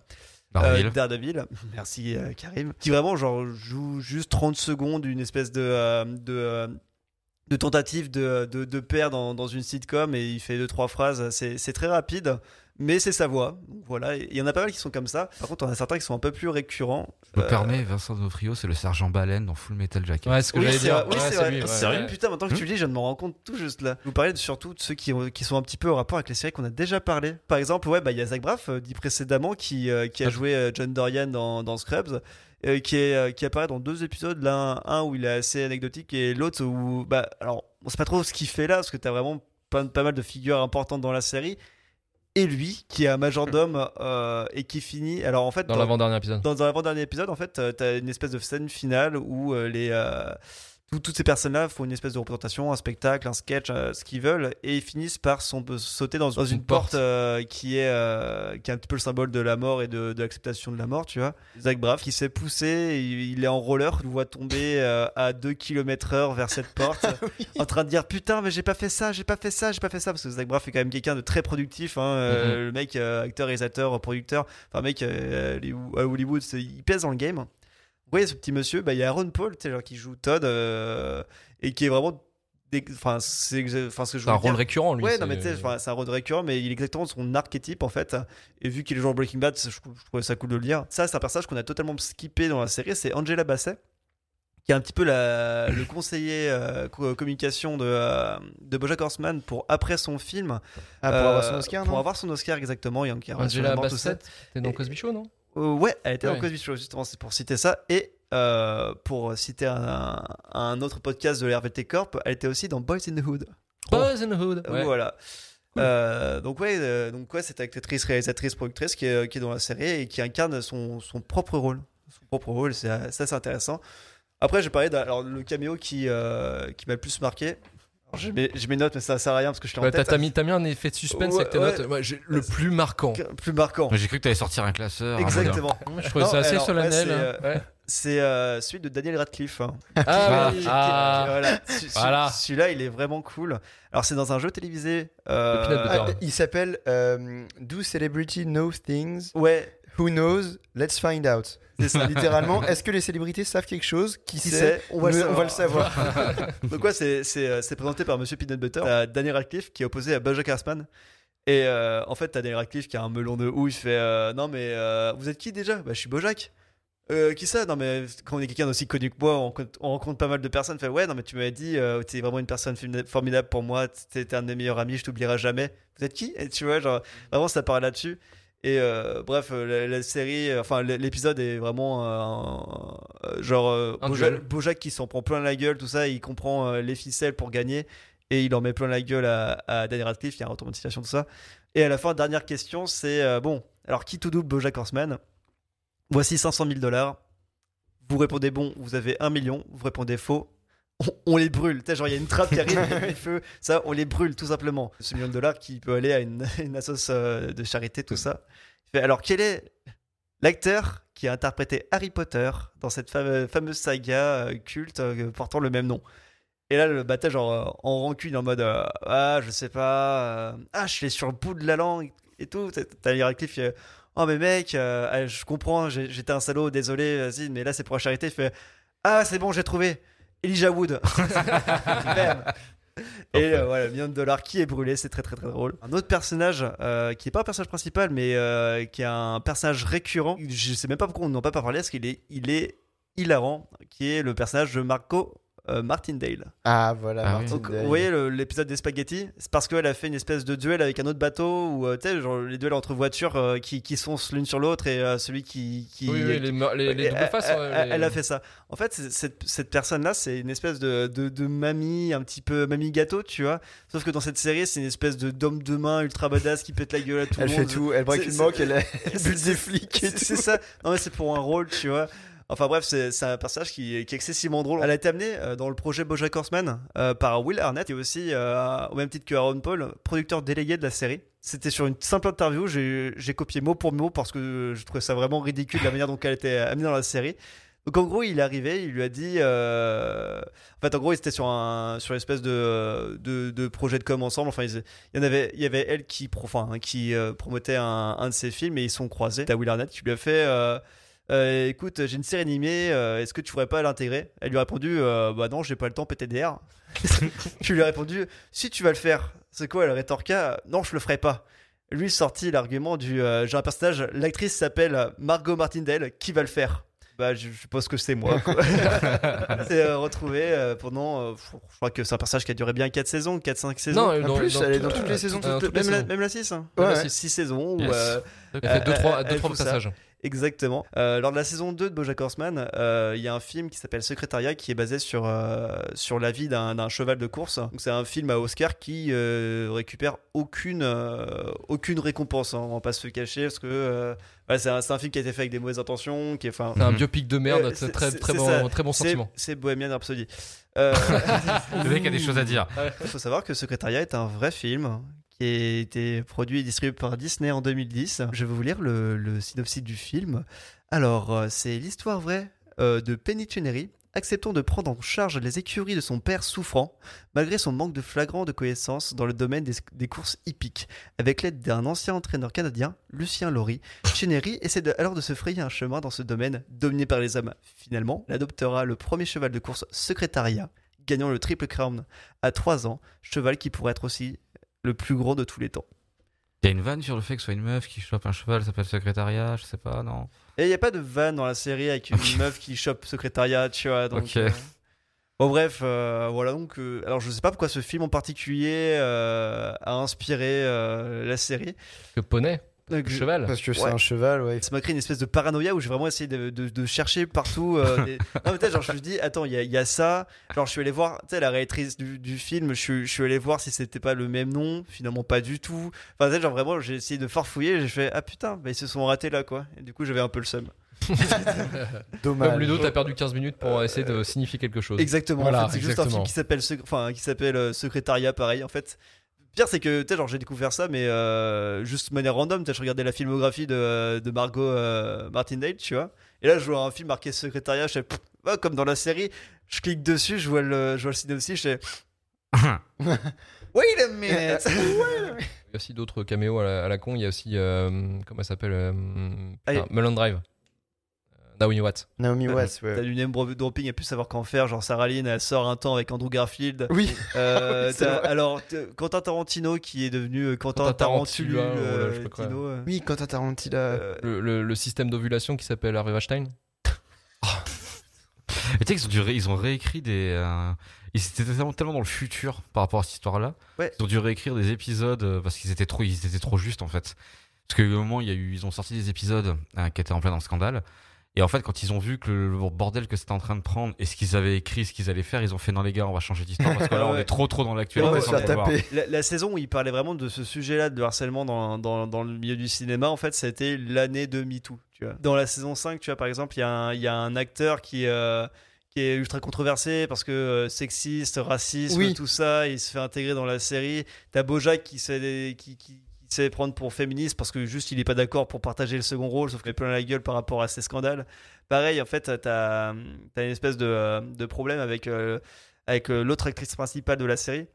Euh, Daredevil. Merci euh, Karim. Qui vraiment genre joue juste 30 secondes une espèce de euh, de, tentative de, de, de père dans, dans une sitcom et il fait deux trois phrases. C'est c'est très rapide. Mais c'est sa voix. Donc voilà, il y en a pas mal qui sont comme ça. Par contre, on a certains qui sont un peu plus récurrents. Je me Euh, permets, Vincent D'Onofrio, c'est le sergent Baleine dans Full Metal Jacket. Ouais, c'est ce que Oui, j'allais dire. vrai. Oui, Ouais, c'est vrai. Sérieux ouais. Putain, maintenant que Hmm tu le dis, je viens de m'en rendre compte tout juste là. Vous parlez surtout de ceux qui, ont- qui sont un petit peu au rapport avec les séries qu'on a déjà parlé. Par exemple, ouais, bah il y a Zach Braff, euh, dit précédemment, qui, euh, qui a joué euh, John Dorian dans, dans Scrubs. euh, qui, est, euh, qui apparaît dans deux épisodes, l'un un où il est assez anecdotique et l'autre où, bah, alors, on sait pas trop ce qu'il fait là, parce que t'as vraiment pas, pas mal de figures importantes dans la série. Et lui, qui est un majordome euh, et qui finit. Alors en fait, Dans l'avant-dernier épisode. dans un avant-dernier épisode, en fait, euh, t'as une espèce de scène finale où euh, les, euh, toutes ces personnes-là font une espèce de représentation, un spectacle, un sketch, euh, ce qu'ils veulent, et ils finissent par son- sauter dans, dans une, Une porte. porte, euh, qui, est, euh, qui est un petit peu le symbole de la mort et de, de l'acceptation de la mort, tu vois. Zach Braff qui s'est poussé, il, il est en roller, il nous voit tomber euh, à 2 km heure vers cette porte, en train de dire putain, mais j'ai pas fait ça, j'ai pas fait ça, j'ai pas fait ça, parce que Zach Braff est quand même quelqu'un de très productif, hein, euh, le mec, euh, acteur, réalisateur, producteur, enfin mec, euh, à Hollywood, il pèse dans le game. Vous voyez ce petit monsieur, bah, il y a Aaron Paul genre, qui joue Todd euh, et qui est vraiment des- enfin, c'est enfin, ce que je C'est un rôle dire. récurrent, lui. Ouais, non, mais tu sais, enfin, c'est un rôle récurrent, mais il est exactement son archétype en fait. Et vu qu'il est joueur Breaking Bad, je, je trouvais ça cool de le lire. Ça, c'est un personnage qu'on a totalement skippé dans la série. C'est Angela Bassett, qui est un petit peu la, le conseiller euh, co- communication de, euh, de Bojack Horseman pour après son film. Ah, pour Euh, avoir son Oscar, Pour non? avoir son Oscar, exactement. Il y a un- qui a Angela. Bassett, t'es dans Cosby Show, non? Euh, ouais, elle était Ouais. dans Cosby Show, justement, c'est pour citer ça. Et euh, pour citer un, un autre podcast de l'RVT Corp, elle était aussi dans Boys in the Hood. Buzz in the Hood. Ouais. Voilà. Euh, donc ouais, euh, donc ouais, cette actrice, réalisatrice, productrice qui est, qui est dans la série et qui incarne son, son propre rôle. Son propre rôle, c'est ça, c'est intéressant. Après, j'ai parlé de alors, le caméo qui, euh, qui m'a le plus marqué. Alors, J'ai mes, j'ai mes notes, mais ça sert à rien parce que je l'ai en Ouais, t'as tête. t'as mis, t'as mis un effet de suspense Ouais, avec tes ouais. notes. Ouais, j'ai- le plus marquant. Plus marquant. J'ai cru que t'allais sortir un classeur. un Exactement. Je trouvais Non, ça assez alors, solennel. ouais, hein. c'est, Ouais. C'est euh, celui de Daniel Radcliffe. hein. Ah, Qui- oui. qui- Ah. voilà. Ce- ce- Voilà. Celui-là, il est vraiment cool. Alors, c'est dans un jeu télévisé. euh, Le Peanut Butter. Ah, il s'appelle euh, Do Celebrity Know Things Ouais, Who Knows? Let's Find Out. c'est ça. Littéralement, est-ce que les célébrités savent quelque chose? Qui, Qui sait? sait? On va, le savoir. on va le savoir. Donc, ouais, c'est, c'est, euh, c'est présenté par Monsieur Peanut Butter, euh, Daniel Radcliffe, qui est opposé à Bojack Horseman. Et euh, en fait, t'as Daniel Radcliffe qui a un melon de ouf. Il fait euh, Non, mais euh, vous êtes qui déjà? Bah, je suis Bojack. Euh, qui ça? Non, mais quand on est quelqu'un d'aussi connu que moi, on, rencontre- on rencontre pas mal de personnes. Fait Ouais, non, mais tu m'avais dit, euh, t'es vraiment une personne formidable pour moi. T'es un de mes meilleurs amis, je t'oublierai jamais. Vous êtes qui? Et tu vois, genre, vraiment, ça part là-dessus. Et euh, bref, euh, la, la série, euh, enfin l'épisode est vraiment euh, genre Un Bojack, qui s'en prend plein la gueule, tout ça, il comprend les ficelles pour gagner et il en met plein la gueule à, à Daniel Radcliffe, il y a un retour de tout ça. Et à la fin, dernière question, c'est bon, alors qui tout double Bojack Horseman? Voici 500 000 dollars. Vous répondez bon, vous avez 1 million. Vous répondez faux, on, les brûle. Genre, il y a une trappe qui arrive, il y feux. Ça, on les brûle tout simplement. Ce million de dollars qui peut aller à une, une assoce euh, de charité, tout ça. Alors, quel est l'acteur qui a interprété Harry Potter dans cette fame- fameuse saga euh, culte euh, portant le même nom? Et là, le bataille, genre, en rancune, en mode Ah, je sais pas. ah, je l'ai sur le bout de la langue et tout. T'as- Radcliffe, il Oh, mais mec, ah, je comprends, j'étais un salaud, désolé, vas-y, mais là, c'est pour la charité. Il fait Ah, c'est bon, j'ai trouvé. Elijah Wood. Et euh, voilà, million de dollars qui est brûlé, c'est très très très drôle. Un autre personnage euh, qui est pas un personnage principal, mais euh, qui est un personnage récurrent. Je sais même pas pourquoi on n'en a pas parlé, parce qu'il est, il est hilarant, qui est le personnage de Marco euh, Martindale. Ah, voilà. Ah oui. Martin Donc, Day. vous voyez l'épisode des spaghettis C'est parce qu'elle a fait une espèce de duel avec un autre bateau, ou euh, tu sais, genre les duels entre voitures euh, qui, qui sont l'une sur l'autre et euh, celui qui. qui Oui, oui, les, les, les et doubles elle, faces. elle- elle- les- elle a fait ça. En fait, c'est- cette, cette personne-là, c'est une espèce de, de, de mamie, un petit peu mamie gâteau, tu vois. Sauf que dans cette série, c'est une espèce de d'homme de main ultra badass qui pète la gueule à tout Elle le fait monde. tout, elle braque une banque, elle, elle bute des flics et C'est tout. c'est ça. Non, mais c'est pour un rôle, tu vois. Enfin bref, c'est un personnage qui, qui est excessivement drôle. Elle a été amenée euh, dans le projet Bojack Horseman euh, par Will Arnett et aussi, euh, au même titre que Aaron Paul, producteur délégué de la série. C'était sur une simple interview, j'ai copié mot pour mot parce que je trouvais ça vraiment ridicule la manière dont elle était amenée dans la série. Donc en gros, il est arrivé, il lui a dit. En fait, en gros, ils étaient sur un sur de, de, projet de com ensemble. Enfin, il y en avait, il y avait elle qui, qui promotait un, de ses films et ils sont croisés. T'as Will Arnett qui lui a fait. Euh, écoute, j'ai une série animée, euh, est-ce que tu pourrais pas l'intégrer? Elle lui a répondu, euh, bah non, j'ai pas le temps, PTDR. tu lui as répondu, si tu vas le faire. C'est quoi Elle rétorqua, non, je le ferai pas. Lui sortit l'argument du, euh, j'ai un personnage, l'actrice s'appelle Margot Martindale, qui va le faire? Bah, je suppose que c'est moi. c'est euh, retrouvé euh, pendant. euh, je crois que c'est un personnage qui a duré bien 4 saisons, 4-5 saisons. Non, dans, plus, elle est dans tout- toutes les euh, saisons. tout- euh, les même, la, saisons. même la 6 hein Ouais, ouais. 6 saisons. où, Yes. euh, Elle fait deux, elle- trois, elle- deux, elle trois fout ça. Exactement. Euh, lors de la saison 2 de Bojack Horseman, euh, il y a un film qui s'appelle Secrétariat qui est basé sur, euh, sur la vie d'un d'un cheval de course. Donc c'est un film à Oscar qui euh, récupère aucune, euh, aucune récompense. hein. On va pas se le cacher parce que euh, ouais, c'est un, c'est un film qui a été fait avec des mauvaises intentions. Qui est, un Mhm. biopic de merde, c'est très, très, bon, très bon sentiment. C'est Bohemian Rhapsody. Euh, Le mec a des choses à dire. Il faut savoir que Secrétariat est un vrai film été produit et distribué par Disney en 2010. Je vais vous lire le, synopsis du film. Alors, euh, c'est l'histoire vraie euh, de Penny Chenery, acceptant de prendre en charge les écuries de son père souffrant, malgré son manque de flagrant de connaissances dans le domaine des, courses hippiques. Avec l'aide d'un ancien entraîneur canadien, Lucien Laurie, Chenery essaie alors de se frayer un chemin dans ce domaine dominé par les hommes. Finalement, elle adoptera le premier cheval de course Secrétariat, gagnant le triple crown à 3 ans, cheval qui pourrait être aussi le plus gros de tous les temps. Il y a une vanne sur le fait que ce soit une meuf qui chope un cheval, ça s'appelle secrétariat, je sais pas, non Et il n'y a pas de van dans la série avec une meuf qui chope secrétariat, tu vois. Donc, Ok. euh, Bon, bref, euh, voilà donc. euh, alors, je sais pas pourquoi ce film en particulier euh, a inspiré euh, la série. Que poney, Cheval. Parce que c'est Ouais. un cheval, ouais. Ça m'a créé une espèce de paranoïa où j'ai vraiment essayé de, de- de chercher partout. euh, des- Non, mais genre, je me dis, attends, il y, a- il y a ça. Genre, je suis allé voir, tu sais, la réalisatrice du, du film, je, suis- je suis allé voir si c'était pas le même nom. Finalement, pas du tout. Enfin, tu sais, genre, vraiment, j'ai essayé de farfouiller. J'ai fait, ah putain, bah, ils se sont ratés là, quoi. Et du coup, j'avais un peu le seum. Dommage. Comme Ludo, t'as perdu 15 minutes pour essayer de signifier quelque chose. Exactement. Voilà, en fait, c'est juste un film qui s'appelle, enfin, qui s'appelle euh, Secrétariat, pareil. En fait, pire, c'est que, tu sais, genre, j'ai découvert ça, mais euh, juste de manière random. Tu sais, je regardais la filmographie de, de Margot euh, Martindale, tu vois. Et là, je vois un film marqué Secrétariat. Je fais, pff, comme dans la série, je clique dessus, je vois le, je vois le synopsis, je fais. Wait a minute! Il y a aussi d'autres caméos à la, à la con. Il y a aussi, euh, comment elle s'appelle euh, Mulholland Drive. Euh, Naomi Watts. Naomi. Watts, ouais. T'as du name dropping à plus savoir qu'en faire. Genre, Sarah Lynn, elle sort un temps avec Andrew Garfield. Oui, Euh, t'as- alors, t- Quentin Tarantino qui est devenu euh, Quentin, Quentin Tarantulu. Tarantula, euh, voilà, je sais pas quoi. Tino, euh, oui, Quentin Tarantino. euh, Le, le- le système d'ovulation qui s'appelle Harvey Weinstein. Mais tu sais qu'ils ont, dû ré- ils ont réécrit des. euh, Ils étaient tellement, tellement dans le futur par rapport à cette histoire-là. Ouais. Ils ont dû réécrire des épisodes euh, parce qu'ils étaient trop, ils étaient trop justes en fait. Parce qu'au moment, il y a eu, ils ont sorti des épisodes euh, qui étaient en plein dans le scandale. Et en fait, quand ils ont vu que le, bordel que c'était en train de prendre et ce qu'ils avaient écrit, ce qu'ils allaient faire, ils ont fait non les gars, on va changer d'histoire parce que là, on est trop trop dans l'actualité. Ouais, la, la saison où il parlait vraiment de ce sujet-là de harcèlement dans, dans, dans le milieu du cinéma, en fait, ça a été l'année de MeToo. Tu vois. Dans la saison 5, tu vois, par exemple, il y, a un- il y a un acteur qui, euh, qui est ultra controversé parce que euh, sexiste, racisme, Oui. tout ça, il se fait intégrer dans la série. T'as Bojack qui qui, qui, prendre pour féministe parce que juste il est pas d'accord pour partager le second rôle, sauf qu'il est plein la gueule par rapport à ces scandales. Pareil, en fait, t'as as une espèce de, de problème avec, euh, avec euh, l'autre actrice principale de la série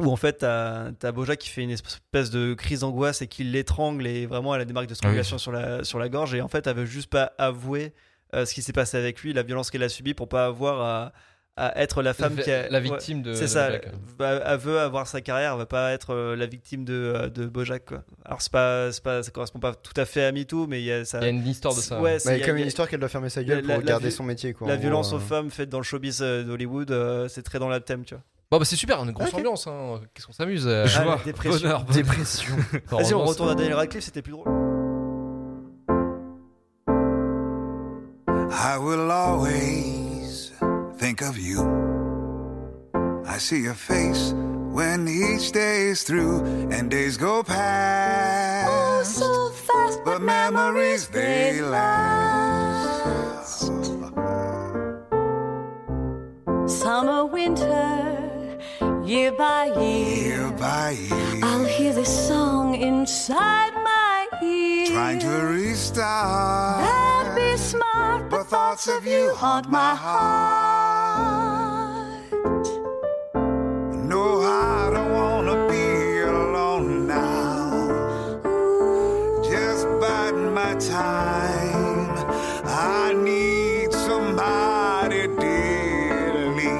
où en fait t'as as Bojack qui fait une espèce de crise d'angoisse et qui l'étrangle et vraiment elle a des marques de strangulation sur, la, sur la gorge et en fait elle veut juste pas avouer euh, ce qui s'est passé avec lui, la violence qu'elle a subie pour pas avoir à, à être la femme qui a, la ouais, victime de. c'est ça, Bojack. elle veut avoir sa carrière, elle va pas être euh, la victime de, euh, de Bojack quoi. Alors c'est pas, c'est pas, ça correspond pas tout à fait à MeToo mais il y a ça. Il y a une histoire de ça. Ouais, c'est- Bah, il y a- comme une histoire qu'elle doit fermer sa gueule la- pour la- garder la- son métier. Quoi, la violence euh. aux femmes faite dans le showbiz euh, d'Hollywood, euh, c'est très dans le thème, tu vois. Bon, bah c'est super, une grosse Ok. ambiance. hein. Qu'est-ce qu'on s'amuse. euh, Ah, joie, la dépression. bonheur, Dépression. Vas-y, on retourne à Daniel Radcliffe, c'était plus drôle. I will always think of you. I see your face when each day is through and days go past. Oh, so fast, but memories they last. Summer, winter, year by year. Year by I'll hear this song inside my ear. trying to restart. And be smart, But thoughts of you haunt my heart. Time. I need somebody dearly.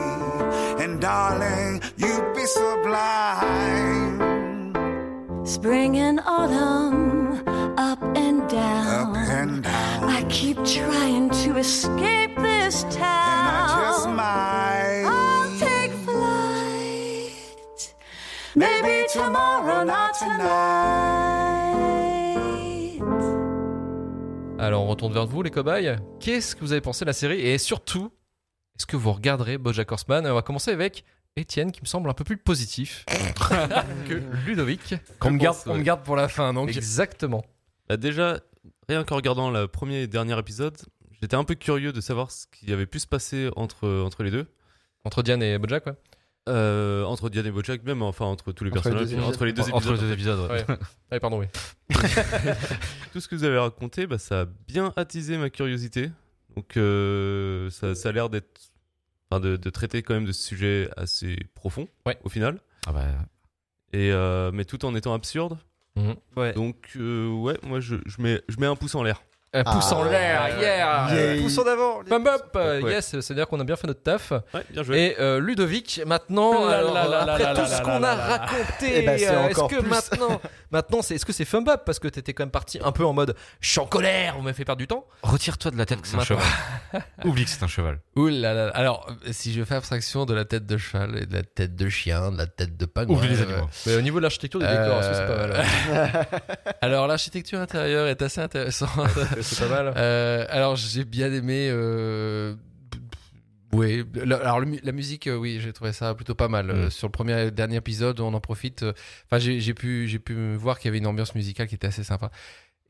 And darling, you'd be sublime. Spring and autumn, up and down. Up and down. I keep trying to escape this town. And I just might. I'll take flight. Maybe tomorrow, not tonight. Alors on retourne vers vous les cobayes. Qu'est-ce que vous avez pensé de la série et surtout, est-ce que vous regarderez BoJack Horseman? On va commencer avec Étienne qui me semble un peu plus positif que Ludovic. Qu'on me, garde, pense, on me garde pour la fin. Donc, Exactement. Bah déjà, rien qu'en regardant le premier et dernier épisode, j'étais un peu curieux de savoir ce qui avait pu se passer entre, entre les deux. Entre Diane et BoJack, ouais. Euh, entre Diane et Bojack, même, enfin entre tous les Entre les personnages, deux épisodes. entre les deux Entre épisodes. les deux épisodes. ouais. Ouais. Pardon, oui. Tout ce que vous avez raconté, bah, ça a bien attisé ma curiosité. Donc euh, ça, ça a l'air d'être, enfin, de, de traiter quand même de sujets assez profonds Ouais. au final. Ah bah, Et euh, mais tout en étant absurde. Ouais. Donc euh, ouais, moi je, je mets je mets un pouce en l'air. Euh, pouce en Ah, l'air, yeah, Yeah. En avant. Thumb up, euh, Ouais. yes, c'est-à-dire qu'on a bien fait notre taf. Ouais, bien joué. Et euh, Ludovic, maintenant, alors, après tout ce qu'on a raconté, ben, euh, est-ce que plus. maintenant, maintenant, c'est, est-ce que c'est thumb up? Parce que t'étais quand même parti un peu en mode, je suis en colère, vous m'avez fait perdre du temps. Retire-toi de la tête que c'est un cheval. Oublie que c'est un cheval. Ouh là là. Alors, euh, si je fais abstraction de la tête de cheval et de la tête de chien, de la tête de pingouin. Oublie les euh, animaux. Mais au niveau de l'architecture des décors, c'est pas mal hein? Alors, l'architecture intérieure est assez intéressante. C'est pas mal. Euh, alors j'ai bien aimé. Euh... Oui, la- alors le la musique, euh, oui, j'ai trouvé ça plutôt pas mal. Euh, Mm. sur le premier et dernier épisode, on en profite. Enfin, j'ai j'ai pu, j'ai pu voir qu'il y avait une ambiance musicale qui était assez sympa.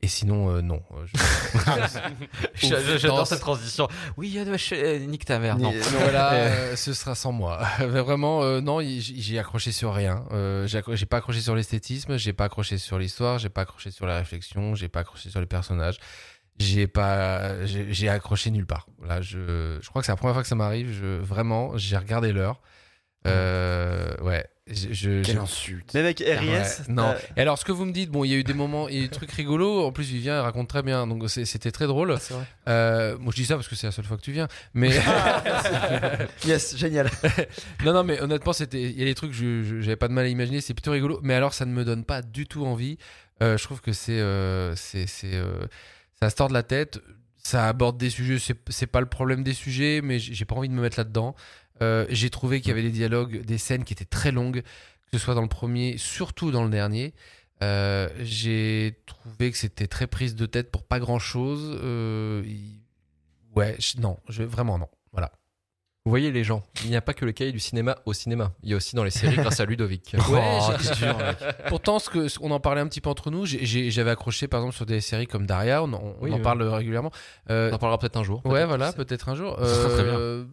Et sinon, euh, non. Je- J'adore Danse. cette transition. Oui, euh, nique ta mère. Non. Voilà, euh, ce sera sans moi. Vraiment, euh, non, j'ai accroché sur rien. Euh, j'ai accro- j'ai pas accroché sur l'esthétisme, j'ai pas accroché sur l'histoire, j'ai pas accroché sur la réflexion, j'ai pas accroché sur les personnages. J'ai pas, j'ai accroché nulle part. Là, je, je crois que c'est la première fois que ça m'arrive. Je, vraiment, j'ai regardé l'heure. Euh, ouais, je, je- Quelle insulte. Mais avec Ouais, RIS, non. Et alors, ce que vous me dites, bon, il y a eu des moments, il y a eu des trucs rigolos. En plus, Vivien elle raconte très bien, donc c'était très drôle. c'est vrai. Euh, moi, je dis ça parce que c'est la seule fois que tu viens. Mais Yes, génial. non, non, mais honnêtement, c'était, il y a des trucs, j'avais pas de mal à imaginer. C'est plutôt rigolo. Mais alors, ça ne me donne pas du tout envie. Euh, je trouve que c'est, euh, c'est, c'est, euh, ça se tord de la tête. Ça aborde des sujets. C'est, pas le problème des sujets, mais j'ai pas envie de me mettre là-dedans. Euh, j'ai trouvé qu'il y avait des dialogues, des scènes qui étaient très longues, que ce soit dans le premier, surtout dans le dernier. Euh, j'ai trouvé que c'était très prise de tête pour pas grand-chose. Euh, il- Ouais, non, vraiment non. Vous voyez les gens, il n'y a pas que le cahier du cinéma au cinéma. Il y a aussi dans les séries grâce à Ludovic. Ouais, Oh, dur, mec. Pourtant, ce que, ce- on en parlait un petit peu entre nous. J'avais accroché, par exemple, sur des séries comme Daria. On, en- on Oui, en oui. parle régulièrement. Euh, On en parlera peut-être un jour. ouais, voilà, peut-être un jour. Ça serait très bien. Euh,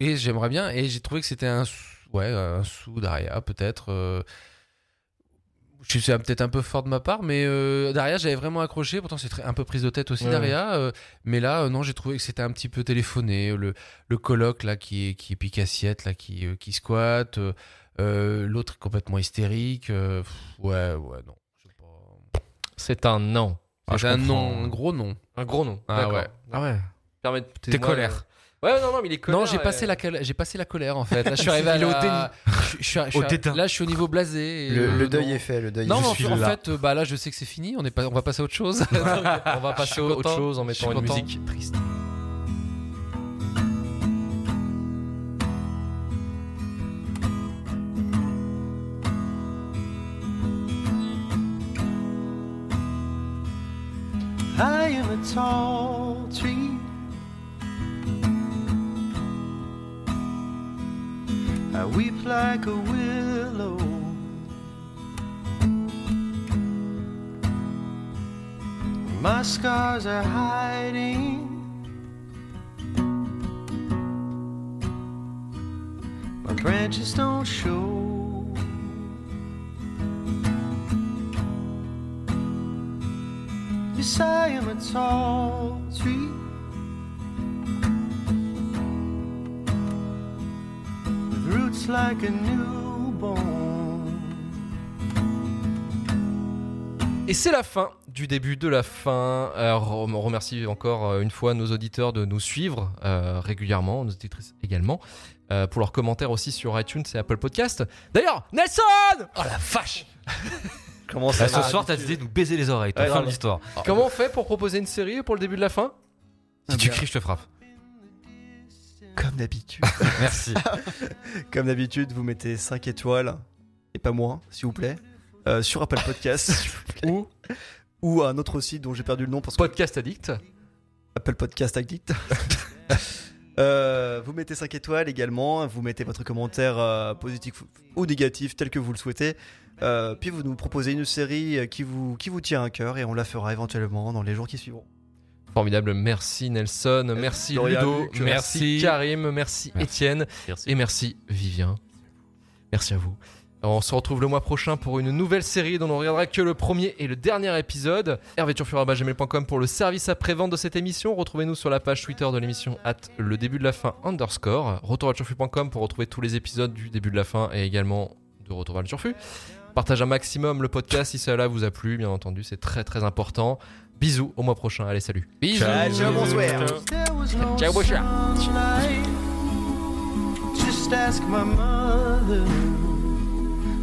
Et j'aimerais bien. Et j'ai trouvé que c'était un, sou- ouais, un sous Daria, peut-être. euh, Je suis peut-être un peu fort de ma part, mais euh, Daria, j'avais vraiment accroché. Pourtant, c'est un peu prise de tête aussi, Ouais. Daria. euh, mais là, euh, non, j'ai trouvé que c'était un petit peu téléphoné. Le, le coloc, là, qui est, qui pique assiette, là, qui, qui squatte. L'autre complètement hystérique. pff, ouais, ouais, non. pas. C'est un non. Ah, C'est un comprends. nom, un gros nom. Un gros nom. Ah ouais. Ah ouais. Permettez-moi- T'es colère. Ouais, non, non, mais il est colère. Non, j'ai passé la col- j'ai passé la colère en fait. Là, je suis arrivé à Il est au la- Je, je suis- je suis Au dédain. Là, je suis au niveau blasé. et, Le, euh, le deuil non. est fait, le deuil Non, est mais en, fait. fait- en suis là. fait, euh, bah là, je sais que c'est fini. On est pas, on va passer à autre chose. On va Je passer suis à autre content. chose en Je suis mettant une musique triste. I am a tall I weep like a willow. My scars are hiding. My branches don't show. Yes, I am a tall tree. With roots like a newborn. Et c'est la fin du début de la fin. Euh, on remercie encore euh, une fois nos auditeurs de nous suivre euh, régulièrement, nos auditrices également, euh, pour leurs commentaires aussi sur iTunes et Apple Podcast. D'ailleurs, Nelson Oh la vache Comment ça ce soir, t'as décidé de nous baiser les oreilles. T'as Ouais, fin de l'histoire. Comment on fait pour proposer une série pour le début de la fin? Si tu cries, je te frappe. Comme d'habitude. Merci. Comme d'habitude, vous mettez 5 étoiles, et pas moins, s'il vous plaît, euh, sur Apple Podcast. ou, ou un autre site dont j'ai perdu le nom parce que Podcast Addict. Apple Podcast Addict. Euh, vous mettez 5 étoiles également, vous mettez votre commentaire euh, positif ou négatif tel que vous le souhaitez. Euh, puis vous nous proposez une série qui vous, qui vous tient à cœur et on la fera éventuellement dans les jours qui suivront. Formidable, merci Nelson, merci Dorian, Ludo, Luc, merci merci. Karim, merci Étienne Merci. et merci Vivien. Merci à vous. On se retrouve le mois prochain pour une nouvelle série dont on ne regardera que le premier et le dernier épisode. hervéturfur.gmail.com pour le service après-vente de cette émission. Retrouvez-nous sur la page Twitter de l'émission at le début de la fin underscore. Retour pour retrouver tous les épisodes du début de la fin et également de Retour le Turfu. Partage un maximum le podcast si cela vous a plu, bien entendu, c'est très très important. Bisous, au mois prochain. Allez, salut. Bisous. Ciao, ciao, bonsoir. No Ciao, bonsoir. Just ask my mother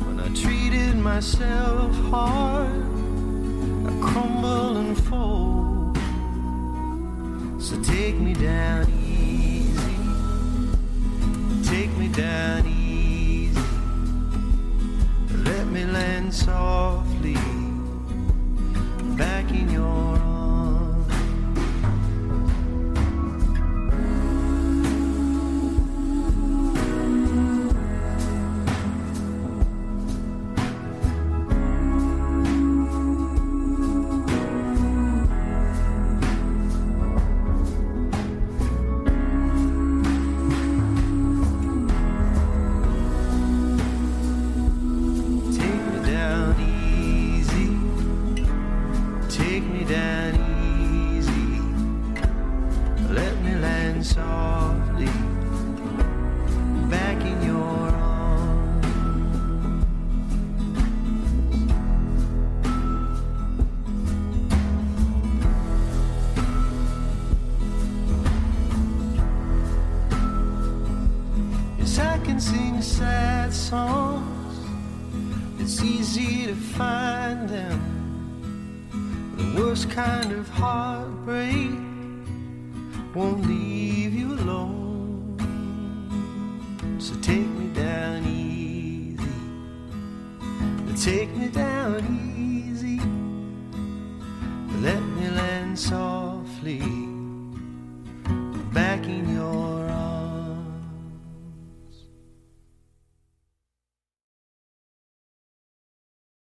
when I treated myself hard. I crumble and fold. So take me down easy. Take me down easy. Let me land softly back in your arms.